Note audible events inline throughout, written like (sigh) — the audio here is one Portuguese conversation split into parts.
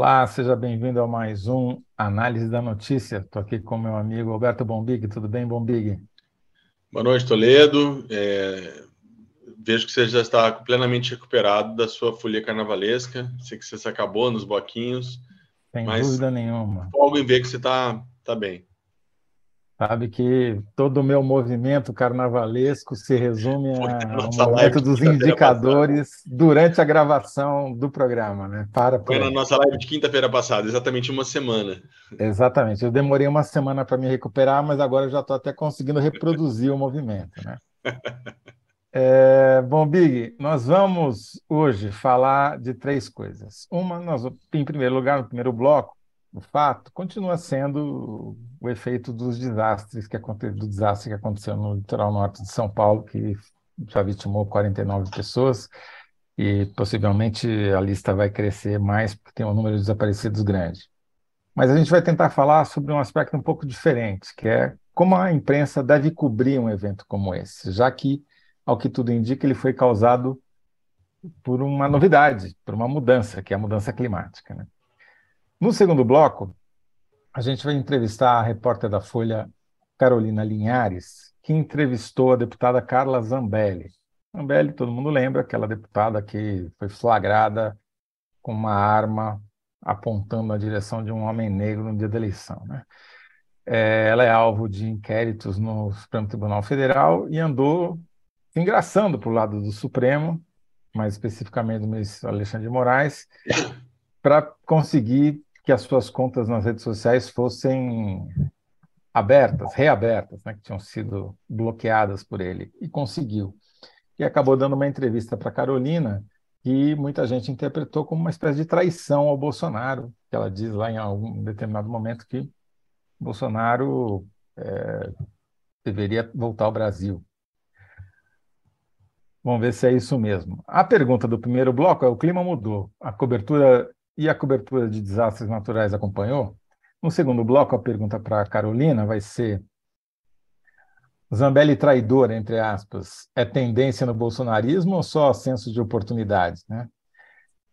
Olá, seja bem-vindo a mais um Análise da Notícia. Estou aqui com meu amigo Alberto Bombig. Tudo bem, Bombig? Boa noite, Toledo. É... Vejo que você já está plenamente recuperado da sua folia carnavalesca. Sei que você se acabou nos bloquinhos. Sem mas dúvida nenhuma. Folgo em ver que você está tá bem. Sabe que todo o meu movimento carnavalesco se resume ao momento dos indicadores durante a gravação do programa, né? Para Foi na nossa live de quinta-feira passada, exatamente uma semana. Exatamente. Eu demorei uma semana para me recuperar, mas agora eu já estou até conseguindo reproduzir o movimento, né? (laughs) É, bom, Big, nós vamos hoje falar de três coisas. Uma, nós, em primeiro lugar, no primeiro bloco, o fato continua sendo o efeito dos desastres que do desastre que aconteceu no litoral norte de São Paulo, que já vitimou 49 pessoas e possivelmente a lista vai crescer mais porque tem um número de desaparecidos grande. Mas a gente vai tentar falar sobre um aspecto um pouco diferente, que é como a imprensa deve cobrir um evento como esse, já que, ao que tudo indica, ele foi causado por uma novidade, por uma mudança, que é a mudança climática. Né? No segundo bloco, a gente vai entrevistar a repórter da Folha, Carolina Linhares, que entrevistou a deputada Carla Zambelli. Zambelli, todo mundo lembra, aquela deputada que foi flagrada com uma arma apontando na direção de um homem negro no dia da eleição. Né? É, ela é alvo de inquéritos no Supremo Tribunal Federal e andou engraçando para o lado do Supremo, mais especificamente do ministro Alexandre de Moraes, para conseguir que as suas contas nas redes sociais fossem abertas, reabertas, né, que tinham sido bloqueadas por ele, e conseguiu. E acabou dando uma entrevista para Carolina, que muita gente interpretou como uma espécie de traição ao Bolsonaro, que ela diz lá em algum determinado momento que Bolsonaro é, deveria voltar ao Brasil. Vamos ver se é isso mesmo. A pergunta do primeiro bloco é: o clima mudou, a cobertura e a cobertura de desastres naturais acompanhou? No segundo bloco, a pergunta para a Carolina vai ser: Zambelli traidor, entre aspas, é tendência no bolsonarismo ou só senso de oportunidade? Né?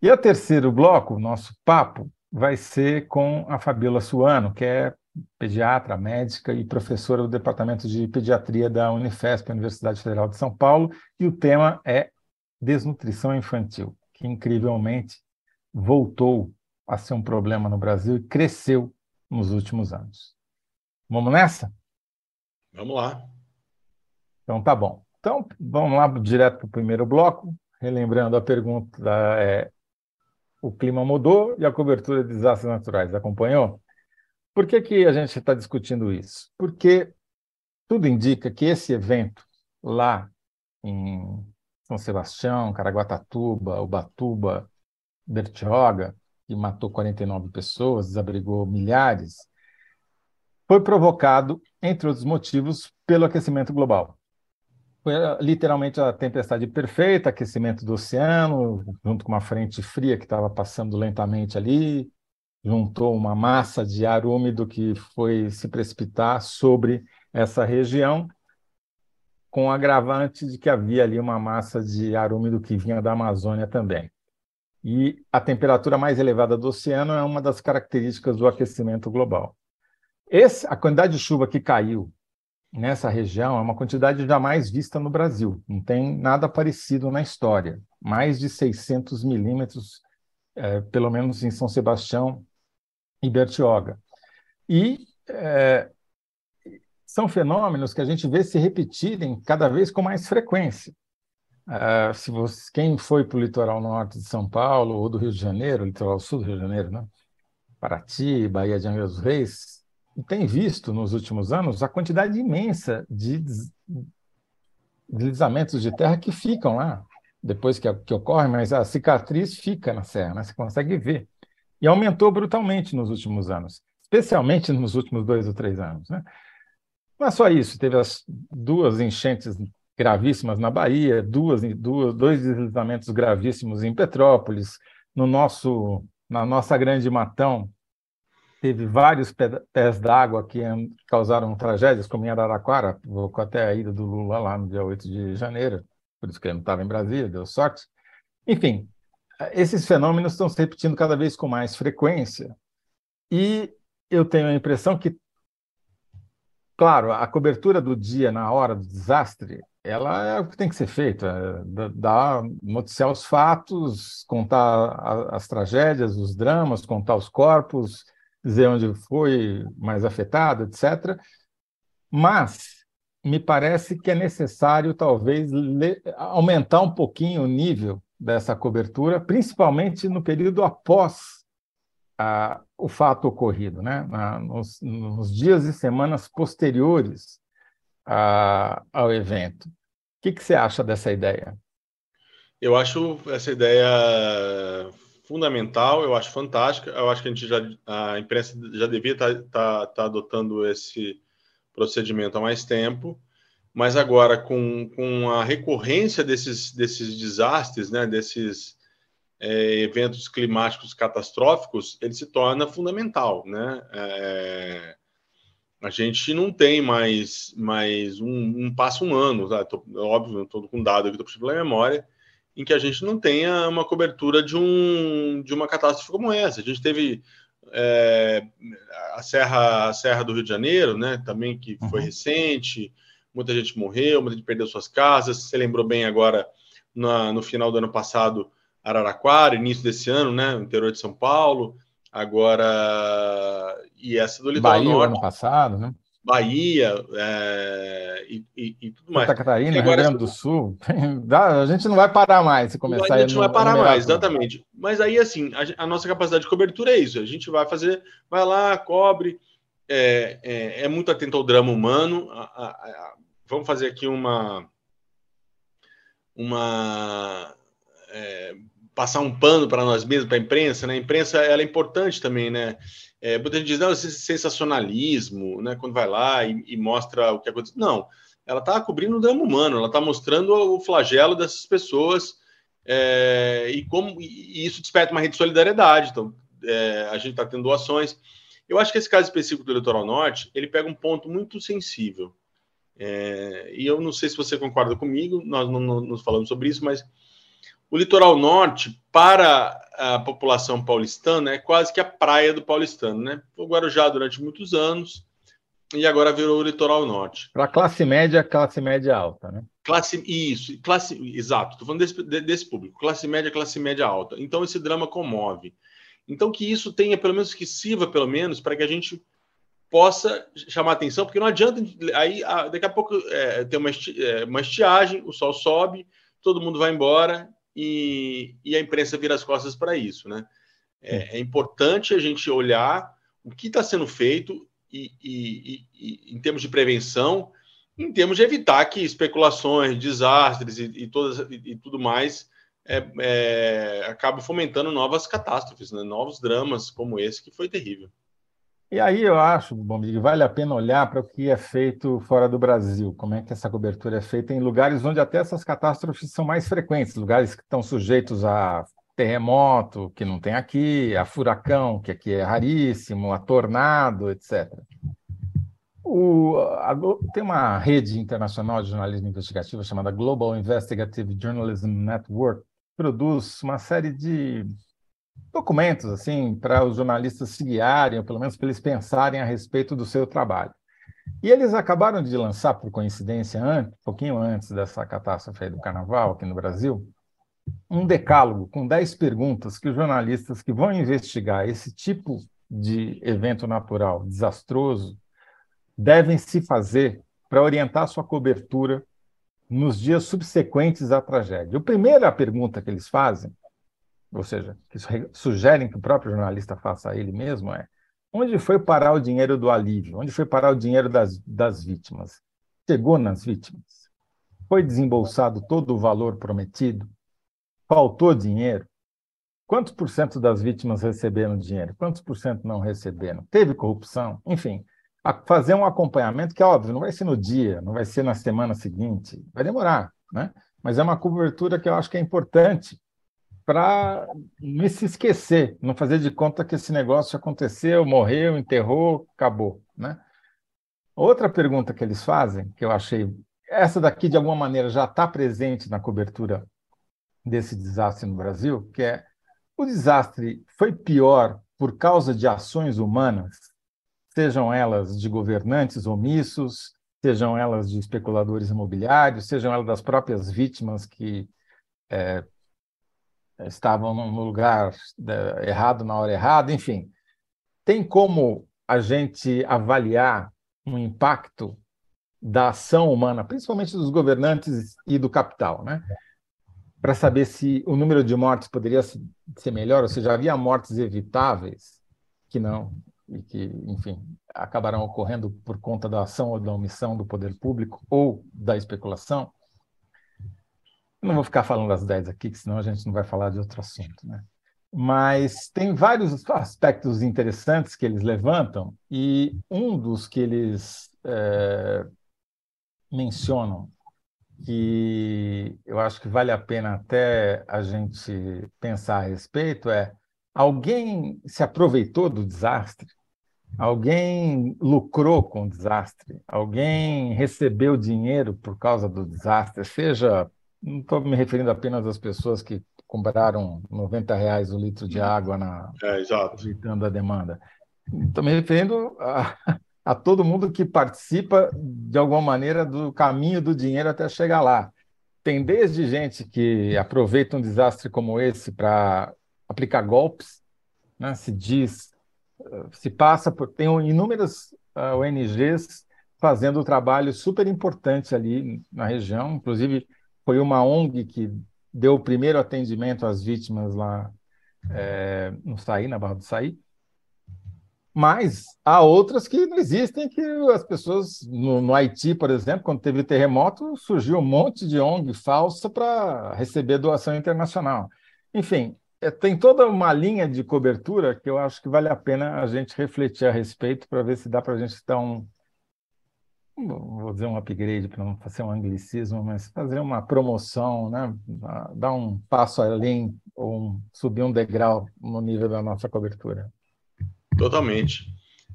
E o terceiro bloco, nosso papo, vai ser com a Fabiola Suano, que é pediatra, médica e professora do Departamento de Pediatria da Unifesp, Universidade Federal de São Paulo, e o tema é desnutrição infantil, que incrivelmente voltou a ser um problema no Brasil e cresceu nos últimos anos. Vamos nessa? Vamos lá. Então tá bom. Então vamos lá direto para o primeiro bloco, relembrando a pergunta é, o clima mudou e a cobertura de desastres naturais acompanhou? Por que, que a gente está discutindo isso? Porque tudo indica que esse evento lá em São Sebastião, Caraguatatuba, Ubatuba, Bertioga, que matou 49 pessoas, desabrigou milhares, foi provocado, entre outros motivos, pelo aquecimento global. Foi eh, literalmente a tempestade perfeita, aquecimento do oceano, junto com uma frente fria que estava passando lentamente ali, juntou uma massa de ar úmido que foi se precipitar sobre essa região, com o agravante de que havia ali uma massa de ar úmido que vinha da Amazônia também. E a temperatura mais elevada do oceano é uma das características do aquecimento global. Esse, a quantidade de chuva que caiu nessa região é uma quantidade jamais vista no Brasil. Não tem nada parecido na história. Mais de 600 milímetros, é, pelo menos em São Sebastião e Bertioga. E é, são fenômenos que a gente vê se repetirem cada vez com mais frequência. Uh, se você, quem foi para o litoral norte de São Paulo ou do Rio de Janeiro, litoral sul do Rio de Janeiro, né? Paraty, Bahia de Angra dos Reis, tem visto nos últimos anos a quantidade imensa de deslizamentos de terra que ficam lá, depois que, que ocorre, mas a cicatriz fica na serra, né? você consegue ver. E aumentou brutalmente nos últimos anos, especialmente nos últimos dois ou três anos. Né? Não é só isso, teve as duas enchentes gravíssimas na Bahia, duas, duas, dois deslizamentos gravíssimos em Petrópolis. No nosso, na nossa Grande Matão, teve vários pés d'água que causaram tragédias, como em Araraquara, provocou até a ida do Lula lá no dia 8 de janeiro, por isso que ele não estava em Brasília, deu sorte. Enfim, esses fenômenos estão se repetindo cada vez com mais frequência e eu tenho a impressão que, claro, a cobertura do dia na hora do desastre, ela é o que tem que ser feito, é dar, noticiar os fatos, contar as tragédias, os dramas, contar os corpos, dizer onde foi mais afetado, etc. Mas me parece que é necessário, talvez, aumentar um pouquinho o nível dessa cobertura, principalmente no período após a, o fato ocorrido, né? Na, nos, nos, dias e semanas posteriores a, ao evento. Que, que você acha dessa ideia? Eu acho essa ideia fundamental, eu acho fantástica. Eu acho que a gente já a imprensa já devia estar tá, tá, tá adotando esse procedimento há mais tempo, mas agora com, com a recorrência desses, desses desastres, né, desses é, eventos climáticos catastróficos, ele se torna fundamental, né? É, a gente não tem mais, mais um, um passo um ano, tá? tô, óbvio, estou com dado aqui, estou pela memória, em que a gente não tenha uma cobertura de, um, de uma catástrofe como essa. A gente teve é, a, Serra, a Serra do Rio de Janeiro, né, também que foi uhum. recente, muita gente morreu, muita gente perdeu suas casas. Você lembrou bem agora, na, no final do ano passado, Araraquara, início desse ano, né, no interior de São Paulo. Agora, e essa do litoral Bahia, norte. ano passado, né? Bahia é, e, e, e, tudo mais. Santa Catarina, agora, Rio Grande do Sul. a gente não vai parar mais se começar a gente não vai parar mais, exatamente. Mas aí, assim, a, a, nossa capacidade de cobertura é isso. A gente vai fazer, vai lá, cobre, é, é, é muito atento ao drama humano. A, a, vamos fazer aqui uma. Uma. É, passar um pano para nós mesmos, para a imprensa, né? A imprensa ela é importante também, né? É, muita gente diz, não, esse sensacionalismo, né? Quando vai lá e, e mostra o que aconteceu. Não, ela está cobrindo o drama humano, ela está mostrando o flagelo dessas pessoas é, e como e isso desperta uma rede de solidariedade. Então, é, a gente está tendo doações. Eu acho que esse caso específico do Litoral Norte, ele pega um ponto muito sensível. É, e eu não sei se você concorda comigo, nós não, não, não falamos sobre isso, mas o litoral norte, para a população paulistana, é quase que a praia do paulistano, né? O Guarujá durante muitos anos e agora virou o litoral norte. Para classe média, classe média alta, né? Classe, isso, classe, exato, estou falando desse, desse público, classe média, classe média alta. Então esse drama comove. Então que isso tenha, pelo menos, que sirva, pelo menos, para que a gente possa chamar atenção, porque não adianta, aí daqui a pouco é, tem uma, é, uma estiagem, o sol sobe, todo mundo vai embora e, e a imprensa vira as costas para isso, né? É, é, importante a gente olhar o que está sendo feito e, e, e, em termos de prevenção, em termos de evitar que especulações, desastres e, todas, e, tudo mais é, é, acabem fomentando novas catástrofes, né? novos dramas como esse que foi terrível. E aí eu acho, bom, vale a pena olhar para o que é feito fora do Brasil, como é que essa cobertura é feita em lugares onde até essas catástrofes são mais frequentes, lugares que estão sujeitos a terremoto, que não tem aqui, a furacão, que aqui é raríssimo, a tornado, etc. O, a, tem uma rede internacional de jornalismo investigativo chamada Global Investigative Journalism Network, que produz uma série de documentos assim para os jornalistas se guiarem, ou pelo menos para eles pensarem a respeito do seu trabalho. E eles acabaram de lançar, por coincidência, antes, um pouquinho antes dessa catástrofe do Carnaval aqui no Brasil, um decálogo com 10 perguntas que os jornalistas que vão investigar esse tipo de evento natural desastroso devem se fazer para orientar sua cobertura nos dias subsequentes à tragédia. A primeira pergunta que eles fazem ou seja, que sugerem que o próprio jornalista faça ele mesmo, é onde foi parar o dinheiro do alívio? Onde foi parar o dinheiro das, das vítimas? Chegou nas vítimas? Foi desembolsado todo o valor prometido? Faltou dinheiro? Quantos por cento das vítimas receberam dinheiro? Quantos por cento não receberam? Teve corrupção? Enfim, fazer um acompanhamento que, óbvio, não vai ser no dia, não vai ser na semana seguinte, vai demorar, né? Mas é uma cobertura que eu acho que é importante para não se esquecer, não fazer de conta que esse negócio aconteceu, morreu, enterrou, acabou, né? Outra pergunta que eles fazem, que eu achei, essa daqui de alguma maneira já está presente na cobertura desse desastre no Brasil, que é o desastre foi pior por causa de ações humanas, sejam elas de governantes omissos, sejam elas de especuladores imobiliários, sejam elas das próprias vítimas que é, estavam no lugar errado na hora errada, enfim. Tem como a gente avaliar um impacto da ação humana, principalmente dos governantes e do capital, né? Para saber se o número de mortes poderia ser melhor, ou seja, havia mortes evitáveis que não e que, enfim, acabarão ocorrendo por conta da ação ou da omissão do poder público ou da especulação. Não vou ficar falando das 10 aqui, que senão a gente não vai falar de outro assunto, né? Mas tem vários aspectos interessantes que eles levantam, e um dos que eles é, mencionam, que eu acho que vale a pena até a gente pensar a respeito, é alguém se aproveitou do desastre? Alguém lucrou com o desastre? Alguém recebeu dinheiro por causa do desastre? Seja, não estou me referindo apenas às pessoas que compraram 90 reais o litro de água na é, evitando a demanda. Estou me referindo a, a todo mundo que participa de alguma maneira do caminho do dinheiro até chegar lá. Tem desde gente que aproveita um desastre como esse para aplicar golpes, né? se diz se passa por. Tem inúmeras ah, ONGs fazendo um trabalho super importante ali na região, inclusive foi uma ONG que deu o primeiro atendimento às vítimas lá é, no Saí, na Barra do Saí. Mas há outras que não existem, que as pessoas, no, no Haiti, por exemplo, quando teve terremoto, surgiu um monte de ONG falsa para receber doação internacional. Enfim, é, tem toda uma linha de cobertura que eu acho que vale a pena a gente refletir a respeito para ver se dá para a gente dar um, vou dizer um upgrade para não fazer um anglicismo, mas fazer uma promoção, né? dar um passo além ou um, subir um degrau no nível da nossa cobertura. Totalmente.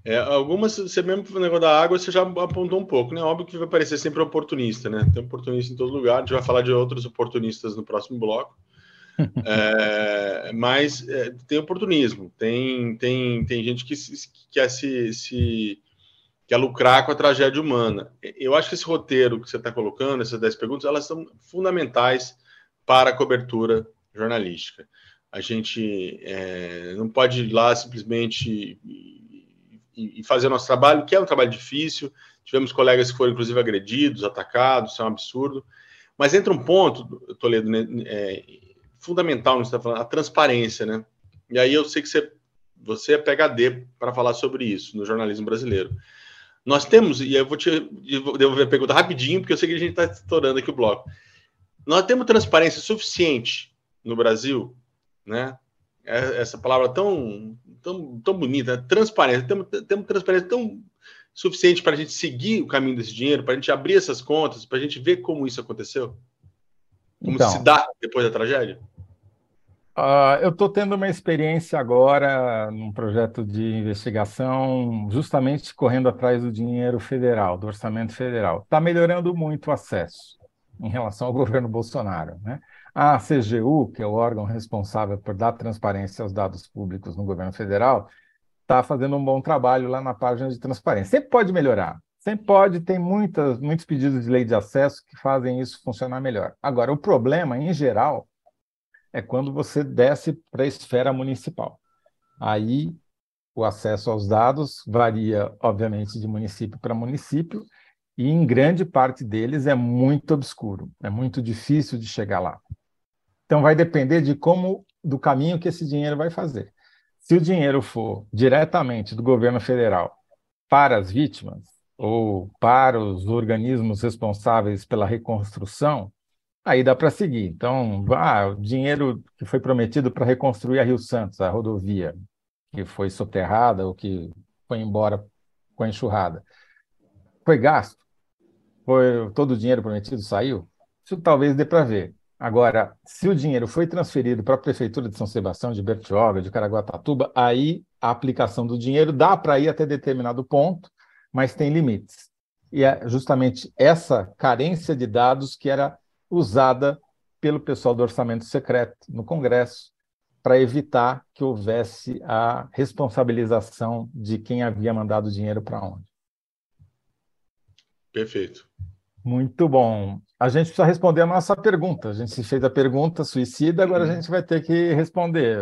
É, algumas, você mesmo no negócio da água, você já apontou um pouco, né? Óbvio que vai parecer sempre oportunista, né? Tem oportunista em todo lugar, a gente vai falar de outros oportunistas no próximo bloco (laughs) é, mas é, tem oportunismo, tem, tem, tem gente que, que quer se, se quer lucrar com a tragédia humana. Eu acho que esse roteiro que você está colocando, essas 10 perguntas, elas são fundamentais para a cobertura jornalística. A gente é, não pode ir lá simplesmente e, e fazer nosso trabalho, que é um trabalho difícil. Tivemos colegas que foram, inclusive, agredidos, atacados, isso é um absurdo. Mas entra um ponto, Toledo, né, é, fundamental no que você está falando, a transparência, né? E aí eu sei que você, você é PHD para falar sobre isso no jornalismo brasileiro. Nós temos, e eu vou te devolver a pergunta rapidinho, porque eu sei que a gente está estourando aqui o bloco. Nós temos transparência suficiente no Brasil, né? É, essa palavra tão, tão, tão bonita, né? transparência. Temos, temos transparência tão suficiente para a gente seguir o caminho desse dinheiro, para a gente abrir essas contas, para a gente ver como isso aconteceu? Como então, se dá depois da tragédia? Uh, eu estou tendo uma experiência agora num projeto de investigação, justamente correndo atrás do dinheiro federal, do orçamento federal. Está melhorando muito o acesso em relação ao (laughs) governo Bolsonaro. Né? A CGU, que é o órgão responsável por dar transparência aos dados públicos no governo federal, está fazendo um bom trabalho lá na página de transparência. Sempre pode melhorar, sempre pode, tem muitas, muitos pedidos de lei de acesso que fazem isso funcionar melhor. Agora, o problema, em geral, é quando você desce para a esfera municipal. Aí o acesso aos dados varia, obviamente, de município para município, e em grande parte deles é muito obscuro, é muito difícil de chegar lá. Então vai depender de como do caminho que esse dinheiro vai fazer. Se o dinheiro for diretamente do governo federal para as vítimas ou para os organismos responsáveis pela reconstrução, Aí dá para seguir. Então, ah, o dinheiro que foi prometido para reconstruir a Rio Santos, a rodovia, que foi soterrada ou que foi embora com a enxurrada, foi gasto? Foi todo o dinheiro prometido saiu? Isso talvez dê para ver. Agora, se o dinheiro foi transferido para a prefeitura de São Sebastião, de Bertioga, de Caraguatatuba, aí a aplicação do dinheiro dá para ir até determinado ponto, mas tem limites. E é justamente essa carência de dados que era usada pelo pessoal do orçamento secreto no Congresso para evitar que houvesse a responsabilização de quem havia mandado o dinheiro para onde. Perfeito. Muito bom. A gente precisa responder a nossa pergunta. A gente fez a pergunta suicida, agora a uhum. gente vai ter que responder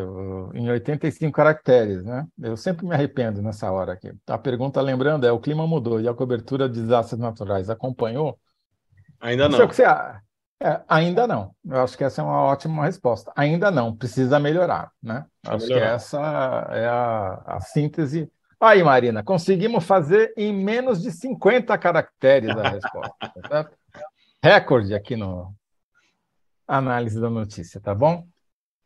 em 85 caracteres, né? Eu sempre me arrependo nessa hora aqui. A pergunta, lembrando, é: o clima mudou e a cobertura de desastres naturais acompanhou? Ainda não. não. Você, é, ainda não. Eu acho que essa é uma ótima resposta. Ainda não, precisa melhorar, né? Precisa acho melhorar. que essa é a, a síntese Aí, Marina, conseguimos fazer em menos de 50 caracteres a resposta. Tá Recorde aqui no análise da notícia, tá bom?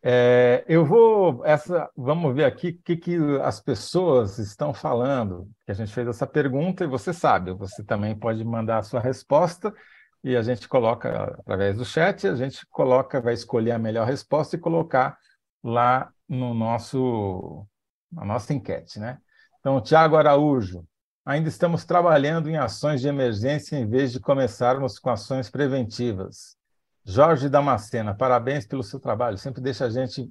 É, eu vou essa, vamos ver aqui o que, que as pessoas estão falando. Que a gente fez essa pergunta e você sabe. Você também pode mandar a sua resposta e a gente coloca através do chat. A gente coloca, vai escolher a melhor resposta e colocar lá no nosso na nossa enquete, né? Então, Tiago Araújo, ainda estamos trabalhando em ações de emergência em vez de começarmos com ações preventivas. Jorge Damascena, parabéns pelo seu trabalho, sempre deixa a gente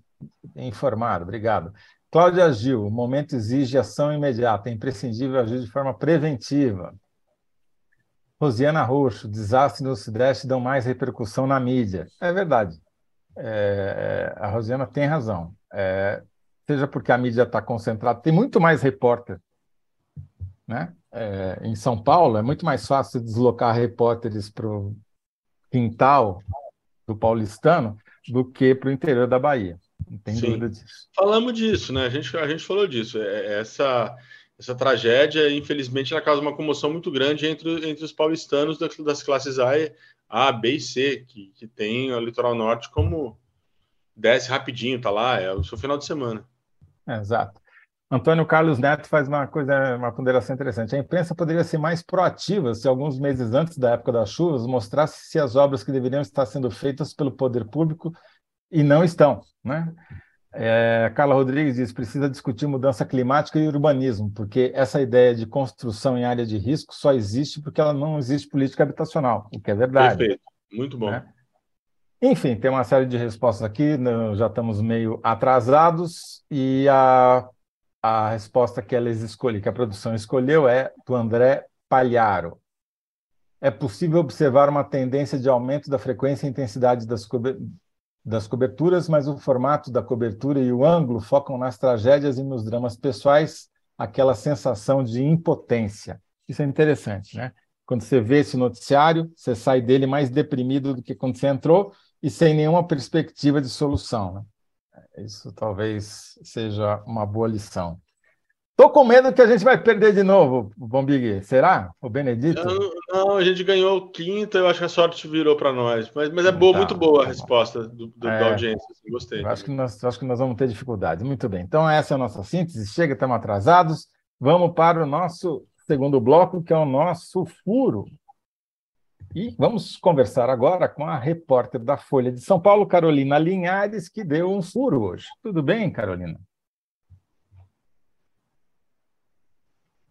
informado, obrigado. Cláudia Gil, o momento exige ação imediata, é imprescindível agir de forma preventiva. Rosiana Roxo, desastre no Sudeste dão mais repercussão na mídia. É verdade. É, a Rosiana tem razão. É, seja porque a mídia está concentrada, tem muito mais repórter. Né? É, em São Paulo, é muito mais fácil deslocar repórteres para o quintal do paulistano do que para o interior da Bahia. Não tem Sim. dúvida disso. Falamos disso, né? A gente, a gente falou disso. É, é, essa, essa tragédia, infelizmente, ela causa uma comoção muito grande entre, entre os paulistanos das classes A, A, B e C, que, que tem o litoral norte como desce rapidinho, tá lá, é o seu final de semana. Exato. Antônio Carlos Neto faz uma coisa, uma ponderação interessante. A imprensa poderia ser mais proativa se alguns meses antes da época das chuvas mostrasse se as obras que deveriam estar sendo feitas pelo poder público e não estão, né? É, Carla Rodrigues diz: precisa discutir mudança climática e urbanismo, porque essa ideia de construção em área de risco só existe porque ela não existe política habitacional, o que é verdade. Perfeito, muito bom. Né? Enfim, tem uma série de respostas aqui, já estamos meio atrasados, e a, a resposta que eles escolheram, que a produção escolheu, é do André Palharo. É possível observar uma tendência de aumento da frequência e intensidade das, das coberturas, mas o formato da cobertura e o ângulo focam nas tragédias e nos dramas pessoais, aquela sensação de impotência. Isso é interessante, né? Quando você vê esse noticiário, você sai dele mais deprimido do que quando você entrou, e sem nenhuma perspectiva de solução. Né? Isso talvez seja uma boa lição. Estou com medo que a gente vai perder de novo, Bombig. Será? O Benedito? Não, não, a gente ganhou o quinto, eu acho que a sorte virou para nós. Mas, mas é boa, tá, muito boa a tá resposta do, do é, da audiência. Assim, gostei. Acho que, nós, acho que nós vamos ter dificuldade. Muito bem. Então, essa é a nossa síntese. Chega, estamos atrasados. Vamos para o nosso segundo bloco, que é o nosso furo. E vamos conversar agora com a repórter da Folha de São Paulo, Carolina Linhares, que deu um furo hoje. Tudo bem, Carolina?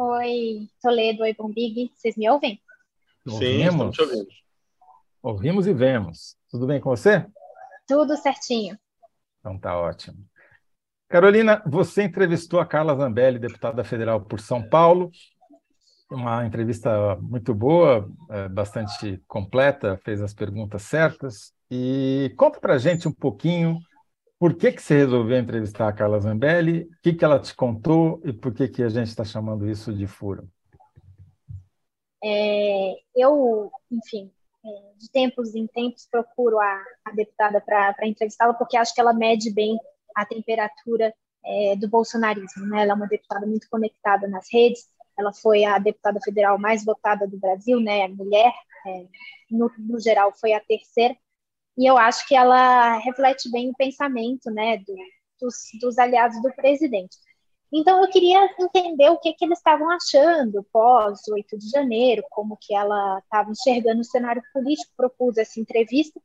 Oi, Toledo, oi, Bombig. Vocês me ouvem? Sim, Ouvimos. Ouvimos e vemos. Tudo bem com você? Tudo certinho. Então tá ótimo. Carolina, você entrevistou a Carla Zambelli, deputada federal por São Paulo, uma entrevista muito boa, é, bastante completa, fez as perguntas certas. E conta para a gente um pouquinho por que, que você resolveu entrevistar a Carla Zambelli, o que, que ela te contou e por que, que a gente está chamando isso de furo. É, eu, enfim, é, de tempos em tempos procuro a, a deputada para entrevistá-la porque acho que ela mede bem a temperatura é, do bolsonarismo. Né? Ela é uma deputada muito conectada nas redes, ela foi a deputada federal mais votada do Brasil, né, mulher, é, no, no, geral foi a terceira, e eu acho que ela reflete bem o pensamento, né, do, dos, dos, aliados do presidente. Então eu queria entender o que, que eles estavam achando pós 8 de janeiro, como que ela estava enxergando o cenário político, propus essa entrevista,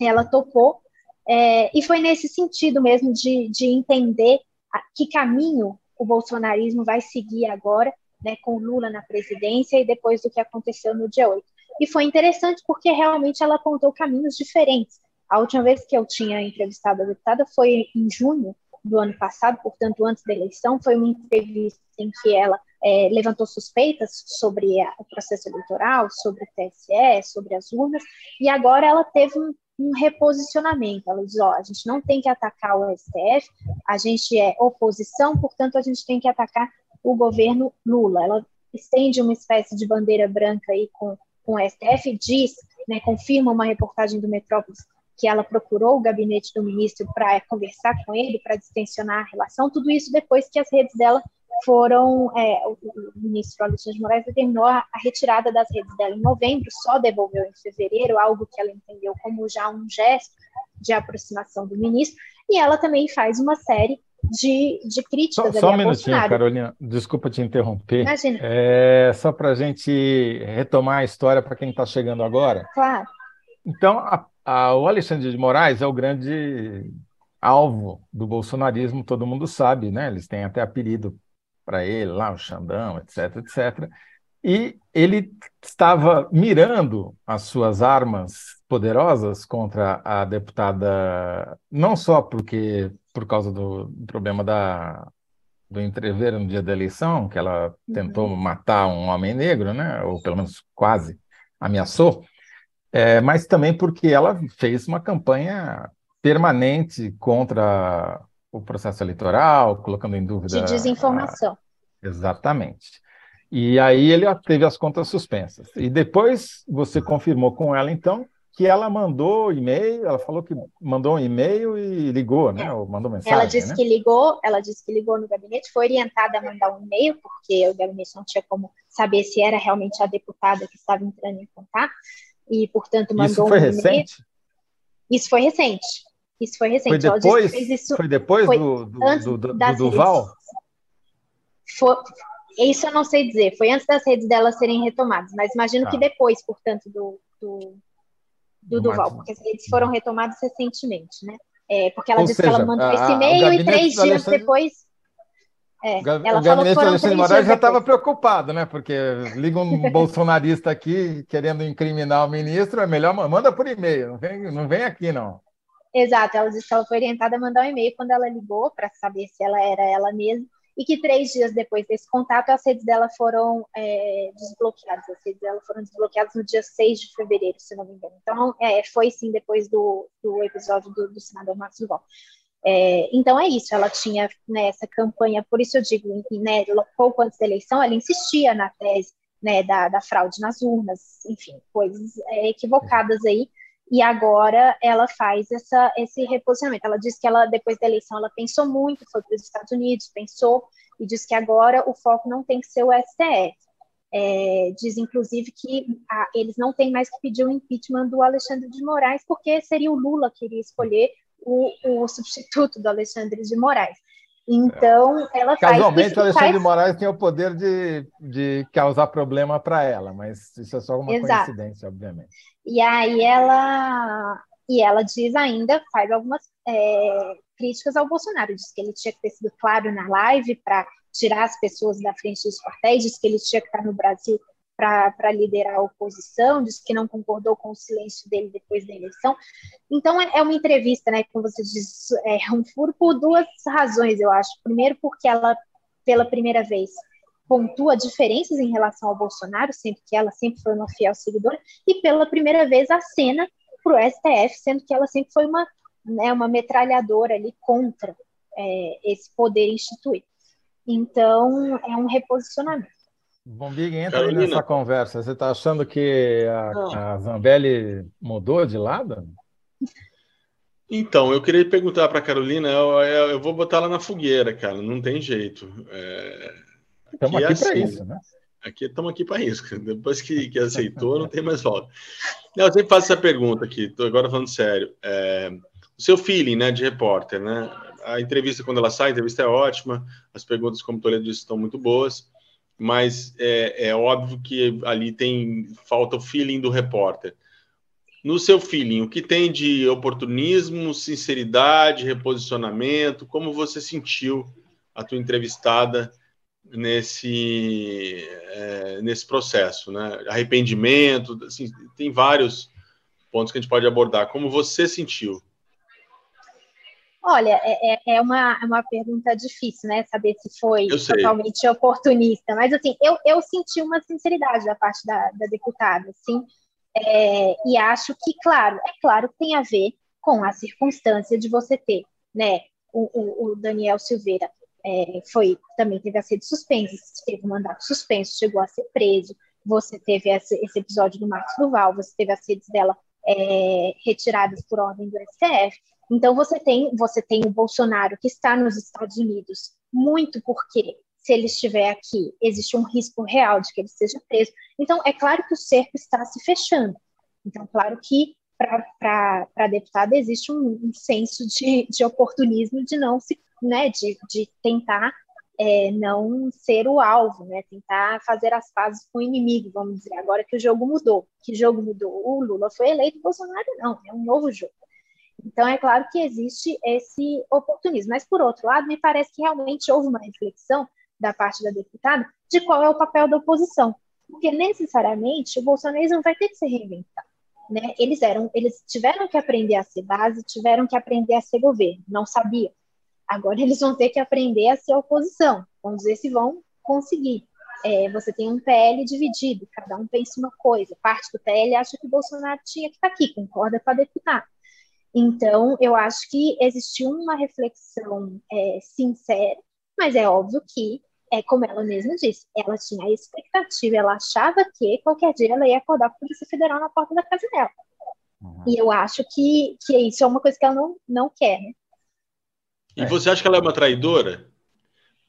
ela topou, é, e foi nesse sentido mesmo de, de entender a, que caminho o bolsonarismo vai seguir agora, né, com Lula na presidência e depois do que aconteceu no dia 8. E foi interessante porque realmente ela apontou caminhos diferentes. A última vez que eu tinha entrevistado a deputada foi em junho do ano passado, portanto, antes da eleição, foi uma entrevista em que ela é, levantou suspeitas sobre a, o processo eleitoral, sobre o TSE, sobre as urnas, e agora ela teve um, um reposicionamento. Ela diz: ó, a gente não tem que atacar o STF, a gente é oposição, portanto, a gente tem que atacar o governo Lula. Ela estende uma espécie de bandeira branca aí com, com o STF, diz, né, confirma uma reportagem do Metrópolis que ela procurou o gabinete do ministro para conversar com ele, para distensionar a relação, tudo isso depois que as redes dela foram, é, o, ministro Alexandre de Moraes determinou a, retirada das redes dela em novembro, só devolveu em fevereiro, algo que ela entendeu como já um gesto de aproximação do ministro, e ela também faz uma série de, de críticas. Só, só um minutinho, Bolsonaro. Carolina, desculpa te interromper. Imagina. É, só para a gente retomar a história para quem está chegando agora. Claro. Então, a, a, o Alexandre de Moraes é o grande alvo do bolsonarismo, todo mundo sabe, né? Eles têm até apelido para ele lá, o Xandão, etc, etc. E ele estava mirando as suas armas poderosas contra a deputada, não só porque por causa do problema da, do entrever no dia da eleição, que ela tentou uhum. matar um homem negro, né? ou pelo menos quase ameaçou, é, mas também porque ela fez uma campanha permanente contra o processo eleitoral, colocando em dúvida. De desinformação. A... Exatamente. E aí ele teve as contas suspensas. E depois você confirmou com ela, então, que ela mandou e-mail, ela falou que mandou um e-mail e ligou, né? Ou mandou mensagem. Ela disse né? que ligou, ela disse que ligou no gabinete, foi orientada a mandar um e-mail, porque o gabinete não tinha como saber se era realmente a deputada que estava entrando em contato e, portanto, mandou isso foi um recente? Isso foi recente. Isso foi recente. Foi depois, isso, foi depois foi do, do, do, do, Duval? Foi, isso eu não sei dizer. Foi antes das redes dela serem retomadas, mas imagino tá. que depois, portanto, do, do, do Duval, porque redes foram retomadas recentemente, né? É, porque ela Ou disse seja, que ela mandou a, esse e-mail e três dias Alexandre... depois é, o gabinete do Alexandre Moraes já estava preocupado, né? Porque liga um (laughs) bolsonarista aqui querendo incriminar o ministro, é melhor manda por e-mail, não vem, não vem aqui, não. Exato, ela disse que ela foi orientada a mandar um e-mail quando ela ligou para saber se ela era ela mesma e que três dias depois desse contato as redes dela foram é, desbloqueadas. As redes dela foram desbloqueadas no dia 6 de fevereiro, se não me engano. Então, é, foi sim depois do, do episódio do, do senador Marcos Duval. É, então é isso, ela tinha né, essa campanha, por isso eu digo, né, pouco antes da eleição, ela insistia na tese né, da, da fraude nas urnas, enfim, coisas é, equivocadas aí, e agora ela faz essa, esse reposicionamento. Ela disse que ela, depois da eleição, ela pensou muito, foi para os Estados Unidos, pensou, e diz que agora o foco não tem que ser o STF. É, diz, inclusive, que a, eles não têm mais que pedir o impeachment do Alexandre de Moraes, porque seria o Lula que iria escolher o, o substituto do Alexandre de Moraes. Então, ela Casualmente, faz, o Alexandre faz... de Moraes tem o poder de, de causar problema para ela, mas isso é só uma Exato. coincidência, obviamente. E aí ela e ela diz ainda, faz algumas é, críticas ao Bolsonaro, diz que ele tinha que ter sido claro na live para tirar as pessoas da frente dos quartéis, diz que ele tinha que estar no Brasil para liderar a oposição, disse que não concordou com o silêncio dele depois da eleição. Então, é, é uma entrevista, né, como você diz, é um furo por duas razões, eu acho. Primeiro, porque ela, pela primeira vez, pontua diferenças em relação ao Bolsonaro, sendo que ela sempre foi uma fiel seguidora, e pela primeira vez acena para o STF, sendo que ela sempre foi uma, né, uma metralhadora ali contra é, esse poder instituído. Então, é um reposicionamento. Bombig, entra Carolina. aí nessa conversa. Você está achando que a, a Zambelli mudou de lado? Então, eu queria perguntar para a Carolina, eu, eu, vou botar ela na fogueira, cara, não tem jeito. É, estamos aqui, aqui é para assim, isso, né? Aqui estamos aqui para isso. Depois que, que aceitou, não tem mais volta. Não, eu sempre faço essa pergunta aqui, estou agora falando sério. É, o seu feeling, né, de repórter, né? A entrevista, quando ela sai, a entrevista é ótima, as perguntas, como o Toledo disse, estão muito boas mas é, é, óbvio que ali tem falta o feeling do repórter. No seu feeling, o que tem de oportunismo, sinceridade, reposicionamento? Como você sentiu a tua entrevistada nesse é, nesse processo, né? Arrependimento, assim, tem vários pontos que a gente pode abordar. Como você sentiu? Olha, é, é, é uma, é uma pergunta difícil, né? Saber se foi totalmente oportunista. Mas, assim, eu, eu senti uma sinceridade da parte da, da deputada, assim. É, e acho que, claro, é claro que tem a ver com a circunstância de você ter, né? O, o, o Daniel Silveira é, foi também teve a sede suspensa, teve um mandato suspenso, chegou a ser preso. Você teve esse, esse episódio do Marcos Duval, você teve as sedes dela é, retiradas por ordem do STF. Então você tem você tem o Bolsonaro que está nos Estados Unidos muito porque se ele estiver aqui existe um risco real de que ele seja preso. Então é claro que o cerco está se fechando. Então claro que para a deputada existe um, um senso de, de, oportunismo de não se, né, de, de tentar é, não ser o alvo, né, tentar fazer as pazes com o inimigo, vamos dizer, agora que o jogo mudou. Que jogo mudou? O Lula foi eleito, o Bolsonaro não, é um novo jogo. Então, é claro que existe esse oportunismo. Mas, por outro lado, me parece que realmente houve uma reflexão da parte da deputada de qual é o papel da oposição. Porque, necessariamente, o bolsonarismo vai ter que se reinventar. Né? Eles, eram, eles tiveram que aprender a ser base, tiveram que aprender a ser governo, não sabiam. Agora (laughs) eles vão ter que aprender a ser oposição. Vamos ver se vão conseguir. É, você tem um PL dividido, cada um pensa uma coisa. Parte do PL acha que o Bolsonaro tinha que estar aqui, concorda com a deputada. Então, eu acho que existiu uma reflexão é, sincera, mas é óbvio que, é como ela mesma disse, ela tinha a expectativa, ela achava que qualquer dia ela ia acordar com a Polícia Federal na porta da casa dela. Uhum. E eu acho que, que isso é uma coisa que ela não, não quer, né? E você acha que ela é uma traidora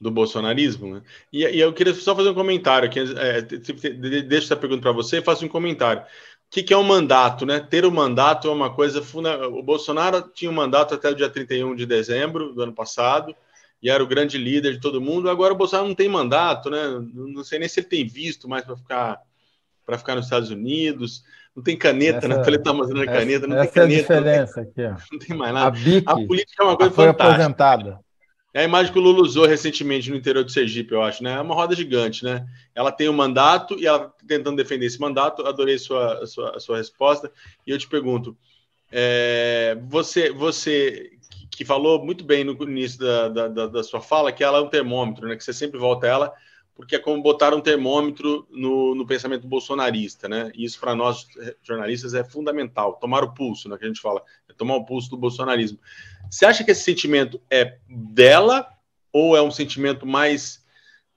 do bolsonarismo? Né? E, e, eu queria só fazer um comentário aqui. É, deixo essa pergunta para você e faço um comentário que, que é um mandato, né? Ter o um mandato é uma coisa fundamental. O Bolsonaro tinha um mandato até o dia 31 de dezembro do ano passado e era o grande líder de todo mundo. Agora o Bolsonaro não tem mandato, né? Não sei nem se ele tem visto mais para ficar para ficar nos Estados Unidos. Não tem caneta, né? essa, né? Ele está mostrando caneta, não tem caneta. É a diferença não tem, aqui, ó. Não tem mais nada. A, BIC, a política é uma coisa foi fantástica. aposentada. É a imagem que o Lula usou recentemente no interior de Sergipe, eu acho, né? É uma roda gigante, né? Ela tem um mandato e ela tentando defender esse mandato. Adorei sua, sua, sua resposta. E eu te pergunto: é, você, você que falou muito bem no início da, da, da, sua fala que ela é um termômetro, né? Que você sempre volta a ela, porque é como botar um termômetro no, no pensamento bolsonarista, né? E isso para nós jornalistas é fundamental. Tomar o pulso, né? Que a gente fala, é tomar o pulso do bolsonarismo. Você acha que esse sentimento é dela ou é um sentimento mais,